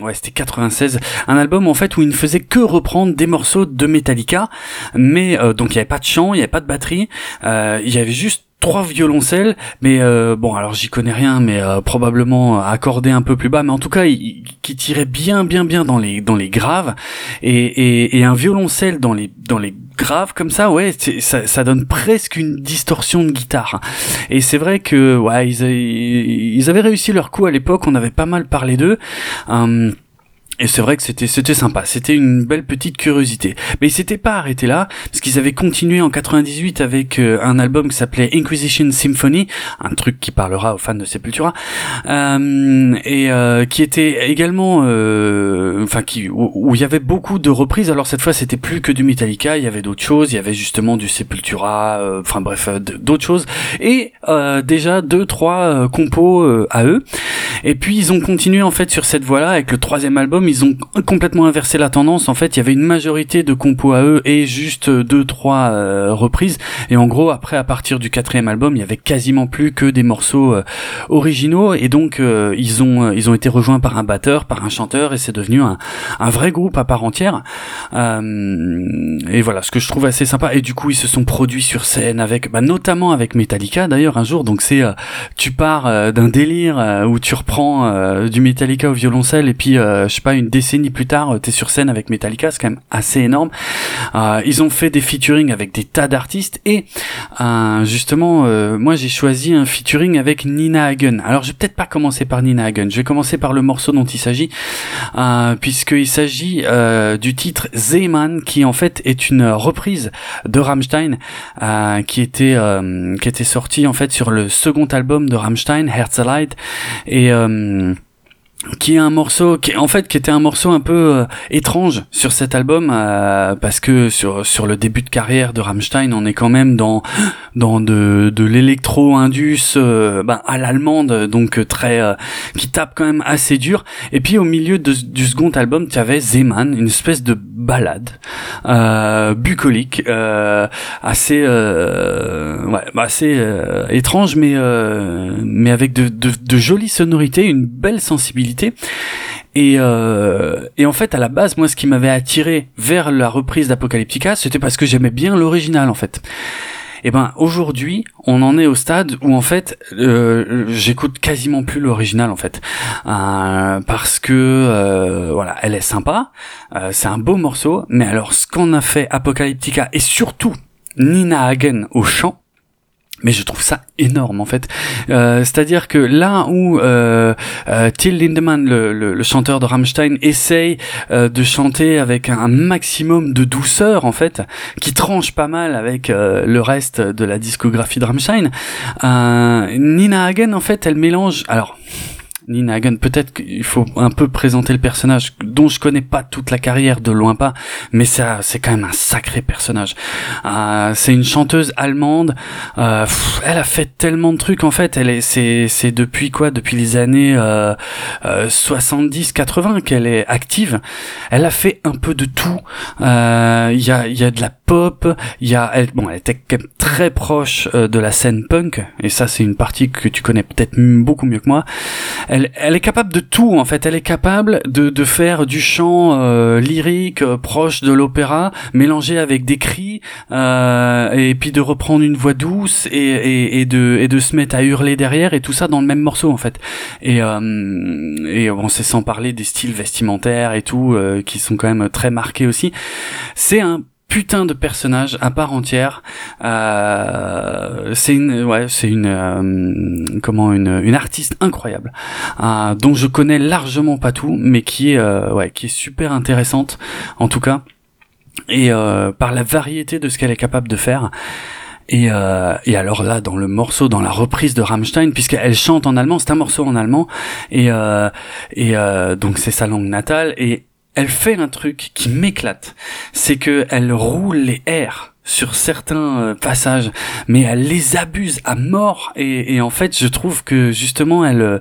ouais, c'était 96, un album en fait où il ne faisait que reprendre des morceaux de Metallica, mais euh, donc il y avait pas de chant, il y avait pas de batterie, euh, il y avait juste trois violoncelles mais euh, bon alors j'y connais rien mais euh, probablement accordé un peu plus bas mais en tout cas il, qui tirait bien bien bien dans les dans les graves. Et, et, et un violoncelle dans les dans les graves comme ça ouais ça, ça donne presque une distorsion de guitare. Et c'est vrai que ouais ils, ils avaient réussi leur coup à l'époque on avait pas mal parlé d'eux. Hum, et c'est vrai que c'était c'était sympa, c'était une belle petite curiosité. Mais ils s'étaient pas arrêtés là, parce qu'ils avaient continué en 98 avec euh, un album qui s'appelait Inquisition Symphony, un truc qui parlera aux fans de Sepultura, euh, et euh, qui était également, euh, enfin qui où, il y avait beaucoup de reprises. Alors cette fois c'était plus que du Metallica, il y avait d'autres choses, il y avait justement du Sepultura, euh, enfin bref d'autres choses, et déjà deux trois compos à eux. Et puis ils ont continué en fait sur cette voie-là avec le troisième album, ils ont complètement inversé la tendance. En fait, il y avait une majorité de compos à eux et juste deux trois euh, reprises. Et en gros, après à partir du quatrième album, il y avait quasiment plus que des morceaux euh, originaux. Et donc euh, ils ont euh, ils ont été rejoints par un batteur, par un chanteur, et c'est devenu un, un vrai groupe à part entière. Et voilà, ce que je trouve assez sympa. Et du coup, ils se sont produits sur scène avec, bah, notamment avec Metallica d'ailleurs un jour. Donc c'est, tu pars d'un délire où tu reprends du Metallica au violoncelle et puis je sais pas une décennie plus tard, euh, t'es sur scène avec Metallica, c'est quand même assez énorme. Euh, ils ont fait des featuring avec des tas d'artistes et euh, justement, euh, moi j'ai choisi un featuring avec Nina Hagen. Alors je vais peut-être pas commencer par Nina Hagen, je vais commencer par le morceau dont il s'agit, euh, puisqu'il s'agit euh, du titre Zeeman, qui en fait est une reprise de Rammstein, qui était qui était sorti en fait sur le second album de Rammstein, Herzeleid, et qui est un morceau qui en fait qui était un morceau un peu euh, étrange sur cet album euh, parce que sur sur le début de carrière de Rammstein on est quand même dans dans de de l'électro indus euh, ben, à l'allemande donc euh, très euh, qui tape quand même assez dur. Et puis au milieu de, du second album tu avais Zeman une espèce de balade bucolique assez ouais bah, assez étrange mais mais avec de, de, de jolies sonorités une belle sensibilité et, euh, et en fait, à la base, moi, ce qui m'avait attiré vers la reprise d'Apocalyptica, c'était parce que j'aimais bien l'original, en fait. Et ben aujourd'hui, on en est au stade où en fait, euh, j'écoute quasiment plus l'original en fait, Euh, parce que euh, voilà, elle est sympa, euh, c'est un beau morceau, mais alors ce qu'en a fait Apocalyptica et surtout Nina Hagen au chant, mais je trouve ça énorme en fait. Euh, C'est-à-dire que là où euh, euh, Till Lindemann, le, chanteur de Rammstein, essaye euh, de chanter avec un maximum de douceur en fait, qui tranche pas mal avec le reste de la discographie de Rammstein, Nina Hagen en fait, elle mélange. Alors. Nina Hagen, peut-être qu'il faut un peu présenter le personnage dont je connais pas toute la carrière de loin pas, mais ça c'est quand même un sacré personnage. Euh, c'est une chanteuse allemande. Euh, elle a fait tellement de trucs en fait. Elle est c'est c'est depuis quoi? Depuis les années euh, 70-80 qu'elle est active. Elle a fait un peu de tout. Euh, Il y a il y a de la pop. Il y a elle bon elle était quand même très proche euh, de la scène punk et ça c'est une partie que tu connais peut-être beaucoup mieux que moi. Elle est capable de tout en fait. Elle est capable de, de faire du chant euh, lyrique euh, proche de l'opéra, mélangé avec des cris, euh, et puis de reprendre une voix douce et, et, et de et de se mettre à hurler derrière et tout ça dans le même morceau en fait. Et euh, et bon c'est sans parler des styles vestimentaires et tout euh, qui sont quand même très marqués aussi. C'est un putain de personnage à part entière. Euh, c'est une, ouais, c'est une, euh, comment une, une artiste incroyable, euh, dont je connais largement pas tout, mais qui est, euh, ouais, qui est super intéressante en tout cas, et par la variété de ce qu'elle est capable de faire. Et, et alors là, dans le morceau, dans la reprise de Rammstein, puisqu'elle chante en allemand, c'est un morceau en allemand, et, et donc c'est sa langue natale, et elle fait un truc qui m'éclate, c'est que elle roule les airs sur certains euh, passages, mais elle les abuse à mort et, et en fait je trouve que justement elle, euh,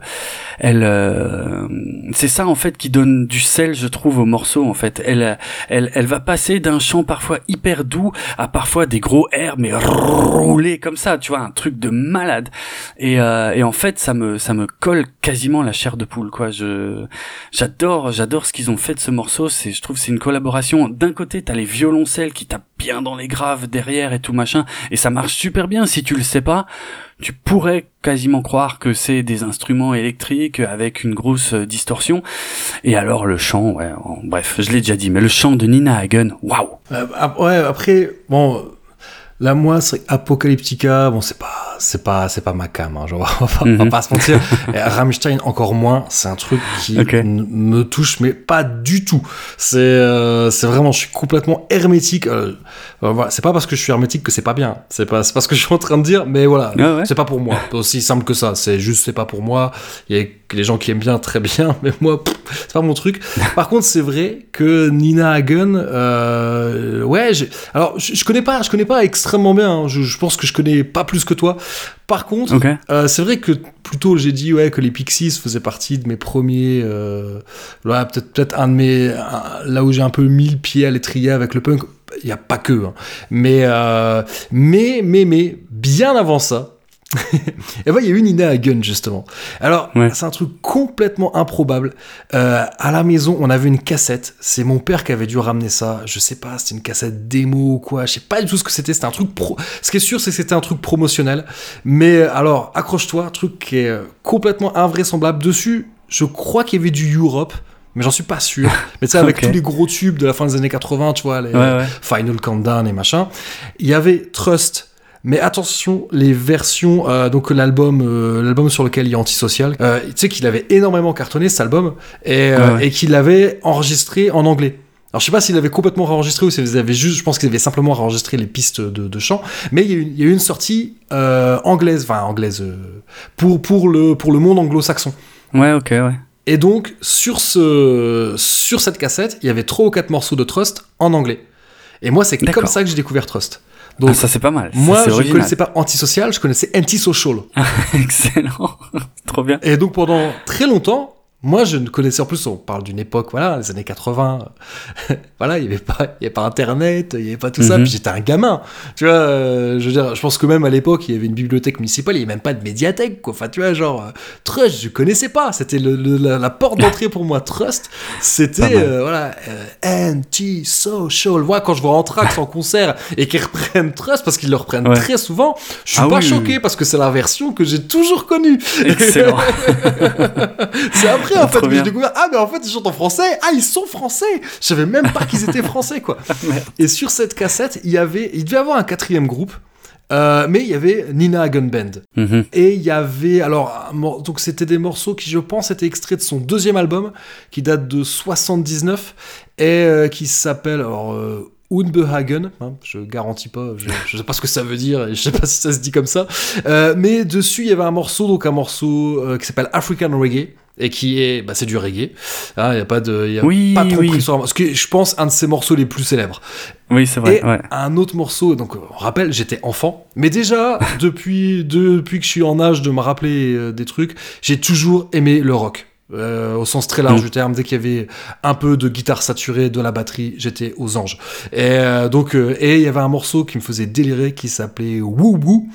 elle, euh, c'est ça en fait qui donne du sel je trouve au morceau en fait. Elle, elle, elle va passer d'un chant parfois hyper doux à parfois des gros airs mais roulés comme ça, tu vois, un truc de malade. Et, euh, et en fait ça me, ça me colle quasiment la chair de poule quoi. Je, j'adore, j'adore ce qu'ils ont fait de ce morceau. C'est, je trouve, c'est une collaboration. D'un côté t'as les violoncelles qui tapent bien dans les graves derrière et tout machin, et ça marche super bien. Si tu le sais pas, tu pourrais quasiment croire que c'est des instruments électriques avec une grosse euh, distorsion. Et alors le chant, ouais, bref, je l'ai déjà dit, mais le chant de Nina Hagen, waouh. Euh, ouais, après, bon, là, moi, c'est Apocalyptica, bon, c'est pas, c'est pas, c'est pas ma cam, hein, genre, *laughs* on va, on va Mhm. pas se mentir. *laughs* Et Rammstein, encore moins, c'est un truc qui me touche, mais pas du tout. C'est, euh, c'est vraiment, je suis complètement hermétique. euh, euh, voilà, c'est pas parce que je suis hermétique que c'est pas bien. C'est pas, c'est pas ce que je suis en train de dire, mais voilà. Ah ouais. C'est pas pour moi. C'est aussi simple que ça. C'est juste, c'est pas pour moi. Il y a les gens qui aiment bien, très bien, *laughs* mais moi, c'est pas mon truc. Par contre, c'est vrai que Nina Hagen, ouais, alors je, je connais pas, je connais pas extrêmement bien. hein. Je, je pense que je connais pas plus que toi. Par contre, euh, c'est vrai que plutôt j'ai dit ouais que les Pixies faisaient partie de mes premiers, euh, ouais, peut-être peut-être un de mes, un- là où j'ai un peu mis le pied à l'étrier avec le punk. Il y a pas que, hein. mais euh, mais mais mais bien avant ça. *laughs* Et ben, il y a eu Nina Hagen, justement. Alors, Ouais. c'est un truc complètement improbable. Euh, à la maison, on avait une cassette. C'est mon père qui avait dû ramener ça. Je sais pas, c'était une cassette démo ou quoi. Je sais pas du tout ce que c'était. C'était un truc pro. Ce qui est sûr, c'est que c'était un truc promotionnel. Mais euh, alors, accroche-toi, un truc qui est euh, complètement invraisemblable. Dessus, je crois qu'il y avait du Europe. Mais j'en suis pas sûr. *laughs* Mais tu sais, avec tous les gros tubes de la fin des années 80, tu vois, les Ouais, ouais. Final Countdown et machin. Il y avait Trust. Mais attention, les versions, euh, donc l'album, euh, l'album sur lequel il a Antisocial, euh, tu sais qu'il avait énormément cartonné cet album et, euh, Ouais, ouais. et qu'il avait enregistré en anglais. Alors je sais pas s'il avait complètement réenregistré ou s'il avait juste, je pense qu'il avait simplement réenregistré les pistes de, de chant, mais il y a eu, il y a eu une sortie anglaise, enfin anglaise, pour, pour, le, pour le monde anglo-saxon. Ouais, ok, ouais. Et donc, sur, ce, sur cette cassette, il y avait trois ou quatre morceaux de Trust en anglais. Et moi, c'est comme ça que j'ai découvert Trust. Donc, Ah, ça c'est pas mal. Ça, moi, je original. connaissais pas antisocial, je connaissais antisocial. *laughs* Excellent. *laughs* Trop bien. Et donc, pendant très longtemps, moi, je ne connaissais en plus, on parle d'une époque, voilà, les années 80. *laughs* voilà, il n'y avait pas, il y avait pas Internet, il n'y avait pas tout ça. Mhm. Puis j'étais un gamin. Tu vois, euh, je veux dire, je pense que même à l'époque, il y avait une bibliothèque municipale, il n'y avait même pas de médiathèque, quoi. Enfin, tu vois, genre, euh, Trust, je connaissais pas. C'était la, la porte d'entrée pour moi. Trust, c'était, euh, voilà, euh, anti-social. Voilà, quand je vois Anthrax en concert et qu'ils reprennent Trust, parce qu'ils le reprennent Ouais. très souvent, je suis Ah pas oui, choqué oui. parce que c'est la version que j'ai toujours connue. Excellent. *laughs* C'est après en fait. j'ai découvert ah mais en fait ils chantent en français. Ah ils sont français. Je savais même pas qu'ils étaient français quoi. *laughs* Et sur cette cassette il y avait il devait y avoir un quatrième groupe euh, mais il y avait Nina Hagen Band. Mhm. et il y avait alors donc c'était des morceaux qui je pense étaient extraits de son deuxième album qui date de 79 et euh, qui s'appelle alors euh, Unbehagen, hein, je garantis pas, je, je sais pas ce que ça veut dire, et je sais pas si ça se dit comme ça, Euh, mais dessus il y avait un morceau, donc un morceau euh, qui s'appelle African Reggae, et qui est, bah c'est du reggae, Hein, il y a pas de, y a Oui, pas trop oui. pris sur, ce qui est, je pense un de ses morceaux les plus célèbres. Oui, c'est vrai. Et ouais. un autre morceau, donc on rappelle, j'étais enfant, mais déjà *laughs* depuis depuis que je suis en âge de me rappeler euh, des trucs, j'ai toujours aimé le rock. Euh, au sens très large du terme, dès qu'il y avait un peu de guitare saturée, de la batterie, j'étais aux anges. Et euh, donc, euh, et il y avait un morceau qui me faisait délirer qui s'appelait Woo Woo,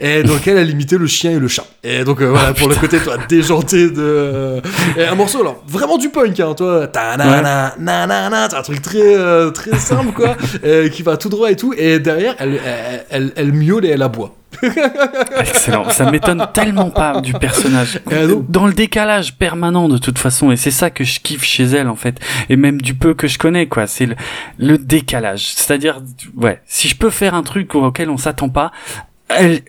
et dans lequel elle imitait le chien et le chat. Et donc voilà pour le côté toi déjanté de et un morceau alors vraiment du punk hein, toi, ta na na na na na, c'est un truc très très simple quoi, *laughs* qui va tout droit et tout. Et derrière elle elle, elle, elle miaule et elle aboie. Excellent. Ça m'étonne tellement pas du personnage. Dans le décalage permanent de toute façon, et c'est ça que je kiffe chez elle en fait, et même du peu que je connais quoi. C'est le, le décalage. C'est-à-dire, ouais, si je peux faire un truc auquel on s'attend pas,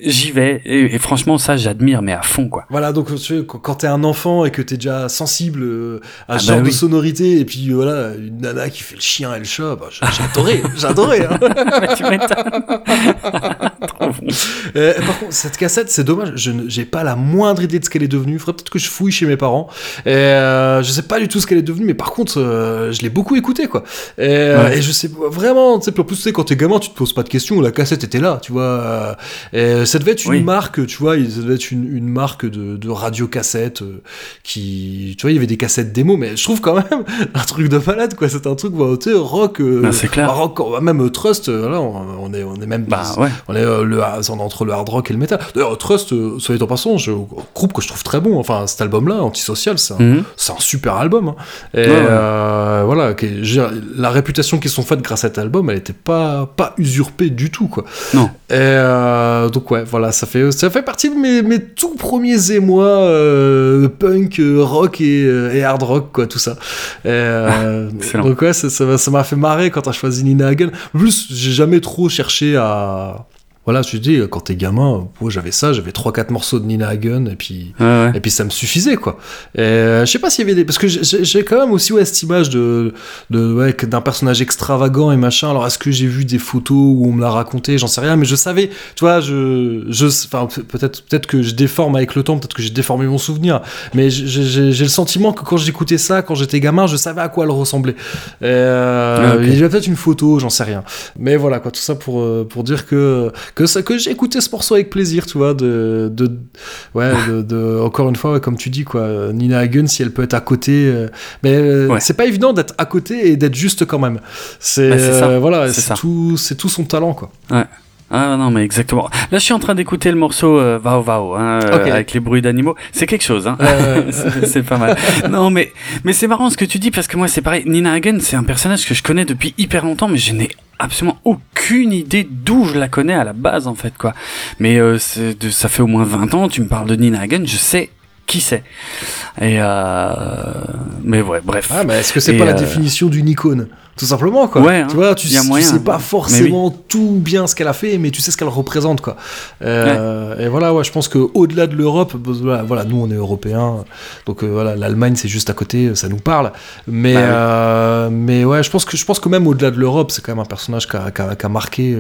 j'y vais. Et, et franchement, ça, j'admire, mais à fond quoi. Voilà, donc tu sais, quand, t'es un enfant et que t'es déjà sensible euh, à Ah ce bah genre de sonorité, et puis euh, voilà, une nana qui fait le chien et le chat, bah, j'adorais, *laughs* j'adorais. Hein. *laughs* tu *laughs* Euh, par contre, cette cassette, c'est dommage. Je ne- j'ai pas la moindre idée de ce qu'elle est devenue. Faudrait peut-être que je fouille chez mes parents. Et, euh, je sais pas du tout ce qu'elle est devenue, mais par contre, euh, je l'ai beaucoup écoutée, quoi. Et, euh, Ouais. et je sais vraiment, tu sais, en plus, tu sais, quand t'es gamin, tu te poses pas de questions. La cassette était là, tu vois. Euh, Et ça devait être une Oui. marque, tu vois. Ça devait être une, une marque de, de radio cassette euh, qui, tu vois, il y avait des cassettes démo, mais je trouve quand même *laughs* un truc de malade, quoi. C'est un truc, bah, tu sais, rock. euh, clair. rock, même euh, Trust, euh, là, on, on est, on est même. Bah ouais. On est euh, le, on est entre le hard rock et le metal. D'ailleurs, Trust, euh, soyez en passant, je, groupe que je trouve très bon. Enfin, cet album-là, Antisocial, c'est un, Mhm. un super album. hein. Et Ouais, ouais. euh, voilà, la réputation qu'ils sont faites grâce à cet album, elle était pas, pas usurpée du tout, quoi. Non. Et euh, donc ouais, voilà, ça fait, ça fait partie de mes, mes tout premiers émois euh, punk, euh, rock et, euh, et hard rock, quoi, tout ça. Et, euh, excellent. donc ouais, ça m'a ça fait marrer quand t'as choisi Nina Hagen. En plus, j'ai jamais trop cherché à... Voilà, je te dis, quand t'es gamin, moi j'avais ça, j'avais 3-4 morceaux de Nina Hagen, et puis... Ouais. Et puis ça me suffisait quoi. Euh, je sais pas s'il y avait des parce que j'ai- quand même aussi ouais, cette image de, de ouais, d'un personnage extravagant et machin. Alors est-ce que j'ai vu des photos où on me l'a raconté? J'en sais rien, mais je savais. Tu vois, je je enfin peut-être peut-être que je déforme avec le temps, peut-être que j'ai déformé mon souvenir. Mais j'ai- le sentiment que quand j'écoutais ça, quand j'étais gamin, je savais à quoi elle ressemblait. Et, euh, Ah. Il y avait peut-être une photo, j'en sais rien. Mais voilà quoi, tout ça pour euh, pour dire que que ça que j'ai écouté ce morceau avec plaisir, tu vois, de de ouais, *laughs* de, de- encore une fois, ouais, comme tu dis, quoi, Nina Hagen, si elle peut être à côté, euh, mais euh, Ouais. c'est pas évident d'être à côté et d'être juste quand même. C'est Bah, euh, voilà, C'est tout, c'est tout son talent, quoi. Ah non mais exactement. Là je suis en train d'écouter le morceau euh, Vao Vao hein, euh, avec les bruits d'animaux. C'est quelque chose. Hein. *laughs* C'est pas mal. Non mais mais c'est marrant ce que tu dis parce que moi c'est pareil. Nina Hagen c'est un personnage que je connais depuis hyper longtemps mais je n'ai absolument aucune idée d'où je la connais à la base en fait quoi. Mais euh, de, ça fait au moins 20 ans. Tu me parles de Nina Hagen, je sais qui c'est. Et euh, mais ouais bref. Ah, mais est-ce que c'est pas la euh, définition d'une icône? Tout simplement, quoi. Ouais, hein, tu vois, tu, moyen. sais pas Mais forcément tout bien ce qu'elle a fait, mais tu sais ce qu'elle représente, quoi. Euh, Et voilà, ouais, je pense que au-delà de l'Europe, voilà, voilà, nous on est européens, donc euh, voilà, l'Allemagne c'est juste à côté, ça nous parle. Mais, Bah oui. mais ouais, je pense que je pense que même au-delà de l'Europe, c'est quand même un personnage qui a, qui a- qui a marqué.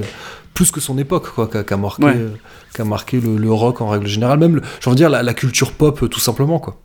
Plus que son époque, quoi, qui a, qui a marqué, Ouais. euh, qui a marqué le, le rock en règle générale, même, j'ai envie de dire, la, la culture pop, euh, tout simplement, quoi.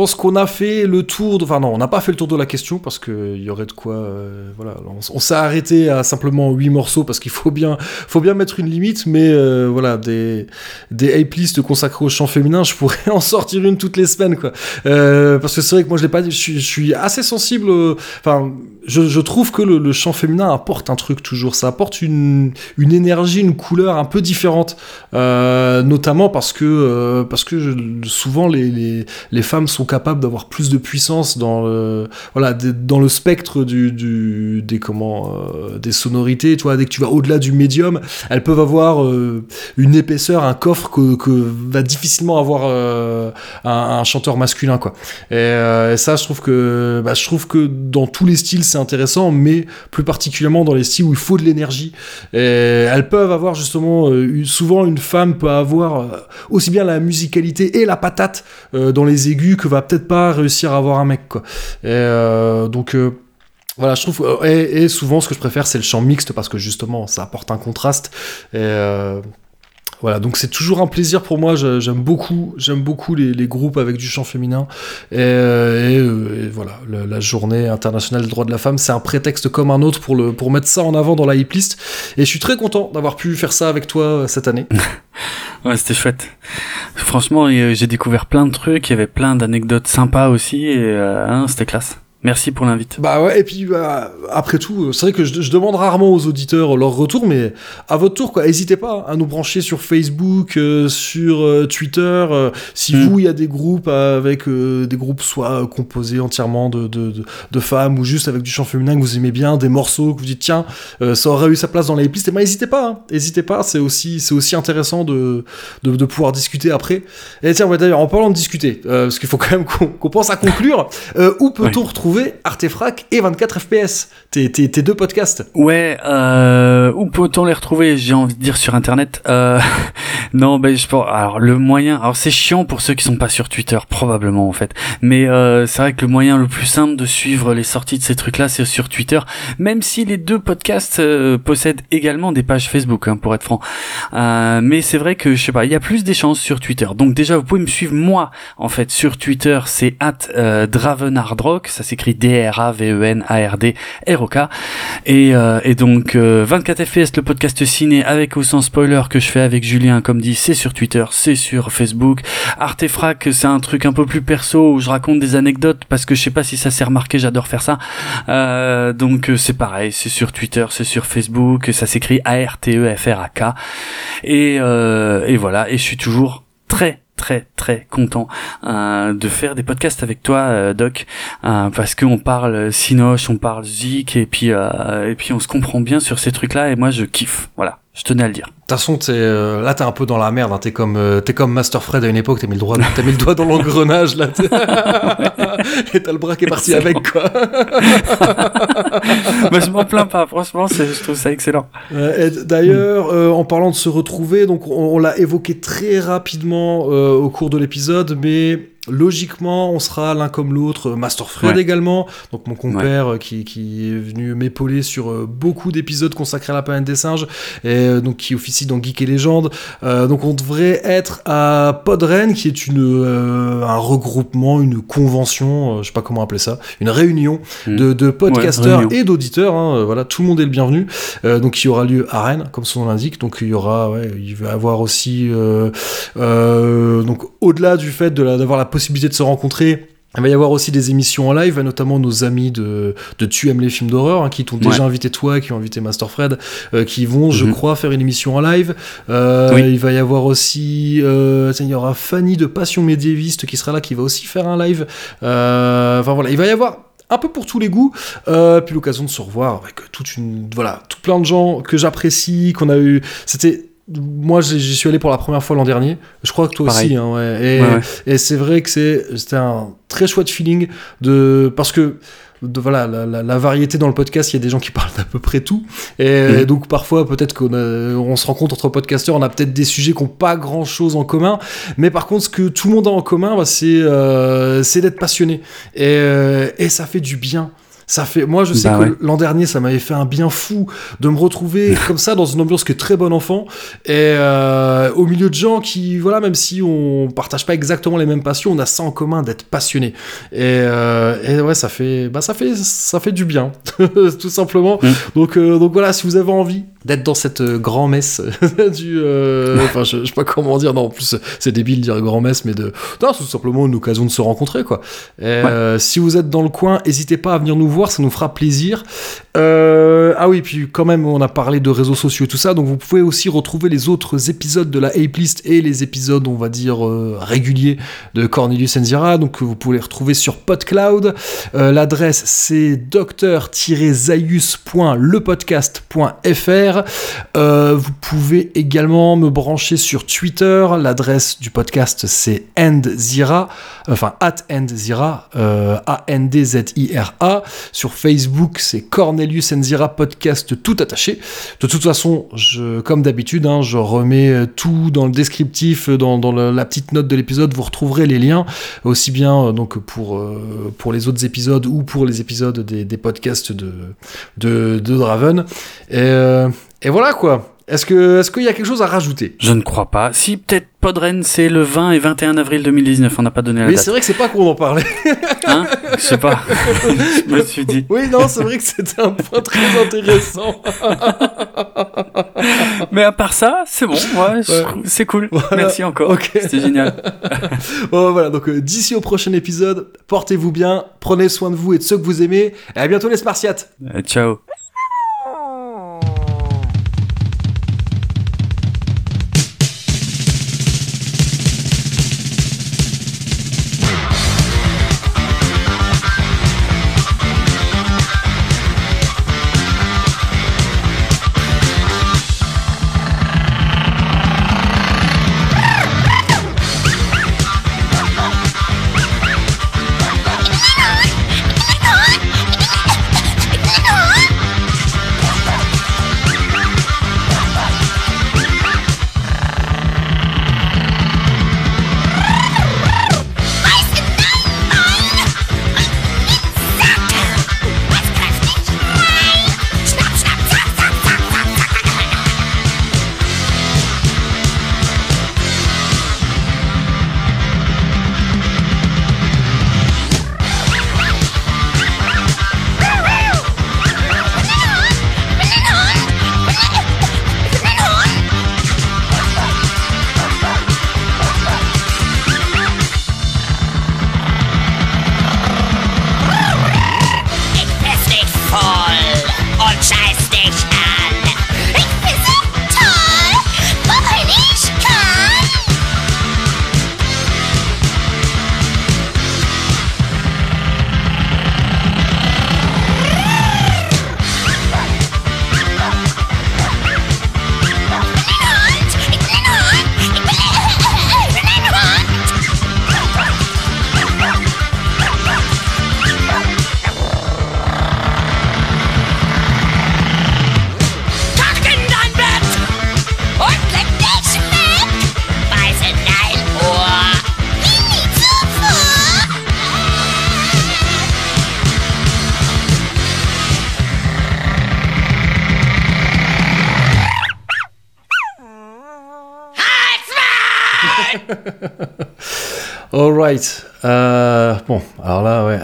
Pense qu'on a fait le tour de... Enfin non, on n'a pas fait le tour de la question parce qu'il y aurait de quoi... euh, voilà, on, s'est arrêté à simplement 8 morceaux parce qu'il faut bien, faut bien mettre une limite, mais euh, voilà, des, des ape lists consacrés au chant féminin, je pourrais *laughs* en sortir une toutes les semaines, quoi. Euh, parce que c'est vrai que moi je l'ai pas dit, je suis, assez sensible... Enfin, je, trouve que le, chant féminin apporte un truc toujours, ça apporte une, énergie, une couleur un peu différente, euh, notamment parce que, euh, parce que souvent les, les, femmes sont capables d'avoir plus de puissance dans le, voilà, dans le spectre du, des, comment, euh, des sonorités, tu vois, dès que tu vas au-delà du médium, elles peuvent avoir une épaisseur, un coffre que, va difficilement avoir un, chanteur masculin, quoi. Et, et ça, je trouve que, bah, je trouve que dans tous les styles, c'est intéressant, mais plus particulièrement dans les styles où il faut de l'énergie. Elles peuvent avoir justement, euh, souvent une femme peut avoir euh, aussi bien la musicalité et la patate euh, dans les aigus que va peut-être pas réussir à avoir un mec, quoi. Donc. voilà, je trouve. Et, souvent, ce que je préfère, c'est le chant mixte parce que justement, ça apporte un contraste. Et voilà, donc c'est toujours un plaisir pour moi. J'aime beaucoup, j'aime beaucoup les, groupes avec du chant féminin. Et, euh, euh, voilà, la journée internationale des droits de la femme, c'est un prétexte comme un autre pour le mettre ça en avant dans la hip list. Et je suis très content d'avoir pu faire ça avec toi euh, cette année. *laughs* Ouais, c'était chouette. Franchement, j'ai découvert plein de trucs, il y avait plein d'anecdotes sympas aussi, et hein, c'était classe. Merci pour l'invite. Bah ouais, et puis bah, après tout, c'est vrai que je, je demande rarement aux auditeurs leur retour, mais à votre tour, quoi, n'hésitez pas à nous brancher sur Facebook, euh, sur euh, Twitter. euh, si Mm. vous, il y a des groupes avec des groupes soit composés entièrement de, de, de, de femmes ou juste avec du chant féminin que vous aimez bien, des morceaux que vous dites tiens, ça aurait eu sa place dans les playlists, et ben n'hésitez pas, hein, n'hésitez pas, c'est aussi c'est aussi intéressant de, de, de pouvoir discuter après. Et tiens, ouais, d'ailleurs, en parlant de discuter, parce qu'il faut quand même qu'on qu'on pense à conclure, où peut-on retrouver Artefrac et 24 FPS, tes, tes, deux podcasts Ouais, euh, où peut-on les retrouver J'ai envie de dire sur Internet. Euh, *laughs* non, ben je pense. Alors le moyen. Alors c'est chiant pour ceux qui sont pas sur Twitter, probablement en fait. Mais euh, c'est vrai que le moyen le plus simple de suivre les sorties de ces trucs-là, c'est sur Twitter. Même si les deux podcasts euh, possèdent également des pages Facebook, hein, pour être franc. Mais c'est vrai que je sais pas, il y a plus d'échanges sur Twitter. Donc déjà, vous pouvez me suivre moi en fait sur Twitter. C'est at Dravenardrock. Ça s'écrit D-R-A-V-E-N-A-R-D R-O-K. Et, euh, et donc euh, 24 FPS, le podcast ciné avec ou sans spoiler que je fais avec Julien, comme dit, c'est sur Twitter, c'est sur Facebook. Artefrac, c'est un truc un peu plus perso où je raconte des anecdotes parce que je sais pas si ça s'est remarqué, j'adore faire ça. Euh, donc euh, c'est pareil, c'est sur Twitter, c'est sur Facebook, ça s'écrit A-R-T-E-F-R-A-K. Et, euh, et voilà, et je suis toujours très très très content euh, de faire des podcasts avec toi euh, Doc euh, parce qu'on parle Sinoche, on parle Zik et puis euh, et puis on se comprend bien sur ces trucs là et moi je kiffe voilà je tenais à le dire De toute façon, t'es, euh, là, t'es un peu dans la merde. hein. T'es comme, euh, t'es comme Master Fred à une époque. T'as mis le doigt, t'as mis le doigt dans *laughs* l'engrenage là. *laughs* *laughs* Et t'as le bras qui est parti avec quoi. *laughs* bah, je m'en plains pas. Franchement c'est je trouve ça excellent. Euh, D'ailleurs, euh, en parlant de se retrouver, donc on, on l'a évoqué très rapidement euh, au cours de l'épisode, mais logiquement, on sera l'un comme l'autre. Master Fred Ouais. également, donc mon compère euh, qui, qui est venu m'épauler sur euh, beaucoup d'épisodes consacrés à la planète des singes, et euh, donc qui officie dans Geek et Légende. Euh, donc on devrait être à Podren, qui est une euh, un regroupement, une convention, euh, je sais pas comment appeler ça, une réunion Mm. de, de podcasteurs et d'auditeurs. hein, euh, voilà, tout le monde est le bienvenu. Euh, donc qui aura lieu à Rennes, comme son nom l'indique. Donc il y aura, il va y avoir aussi, euh, euh, donc au-delà du fait de la- d'avoir la possibilité de se rencontrer. Il va y avoir aussi des émissions en live, notamment nos amis de, de Tu aimes les films d'horreur, hein, qui t'ont déjà invité toi, qui ont invité Master Fred, euh, qui vont, je Mhm. crois, faire une émission en live. Euh, Oui. Il va y avoir aussi, euh, il y aura Fanny de Passion médiéviste qui sera là, qui va aussi faire un live. Enfin voilà, il va y avoir un peu pour tous les goûts, puis l'occasion de se revoir avec toute une, voilà, tout plein de gens que j'apprécie, qu'on a eu. C'était moi, j'y suis allé pour la première fois l'an dernier. Je crois que toi Pareil. aussi. Hein, ouais. Et, Ouais, ouais. et c'est vrai que c'est c'était un très chouette feeling de parce que de, voilà la, la- la variété dans le podcast il y a des gens qui *laughs* parlent d'à peu près tout et, Mhm. et donc parfois peut-être qu'on on se rencontre entre podcasteurs on a peut-être des sujets qui n'ont pas grand chose en commun mais par contre ce que tout le monde a en commun bah, c'est euh, c'est d'être passionné et, euh, et ça fait du bien Ça fait, moi, je sais Bah que ouais. l'an dernier, ça m'avait fait un bien fou de me retrouver *laughs* comme ça dans une ambiance qui est très bon enfant et euh, au milieu de gens qui, voilà, même si on partage pas exactement les mêmes passions, on a ça en commun d'être passionné. Et, euh, et ouais, ça fait, bah, ça fait, ça fait du bien, *laughs* tout simplement. Mm. Donc, euh, donc voilà, si vous avez envie d'être dans cette euh, grand-messe *laughs* du, euh, enfin, je, je sais pas comment dire, non, en plus, c'est débile de dire grand-messe, mais de, non, c'est tout simplement une occasion de se rencontrer, quoi. Et, euh, si vous êtes dans le coin, n'hésitez pas à venir nous voir, ça nous fera plaisir. Euh, ah oui, puis quand même, on a parlé de réseaux sociaux et tout ça, donc vous pouvez aussi retrouver les autres épisodes de la Ape List et les épisodes, on va dire, euh, réguliers de Cornelius Enzira, donc vous pouvez les retrouver sur PodCloud. Euh, L'adresse, c'est docteur-zaius.lepodcast.fr. Euh, vous pouvez également me brancher sur Twitter. L'adresse du podcast, c'est endzira, enfin at endzira, euh, A-N-D-Z-I-R-A. Sur Facebook, c'est Cornelius Enzira Podcast tout attaché. De toute façon, comme d'habitude, hein, je remets euh, tout dans le descriptif, euh, dans, la petite note de l'épisode. Vous retrouverez les liens, aussi bien euh, donc pour, pour les autres épisodes ou pour les épisodes des, podcasts de, de, Draven. Et voilà quoi. Est-ce que est-ce qu'il y a quelque chose à rajouter? Je ne crois pas. Si, peut-être Podren, c'est le 20 et 21 avril 2019. On n'a pas donné la Mais date. c'est vrai que c'est pas qu'on en parlait. *laughs* Hein? Je sais pas. *laughs* Je me suis dit. Oui, non, c'est vrai que c'était un point très intéressant. *laughs* Mais à part ça, c'est bon. Ouais, c'est cool. Voilà. Merci encore. Ok. C'était génial. Bon, voilà, donc euh, d'ici au prochain épisode, portez-vous bien, prenez soin de vous et de ceux que vous aimez, et à bientôt les Spartiates Euh, ciao.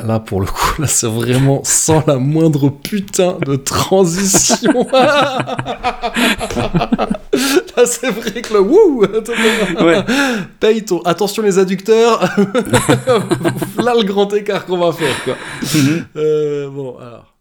Là, pour le coup, là c'est vraiment sans la moindre putain de transition. *laughs* là c'est vrai que le wouh Ouais. Paye ton. Attention les adducteurs. *laughs* là le grand écart qu'on va faire quoi. Euh, bon alors.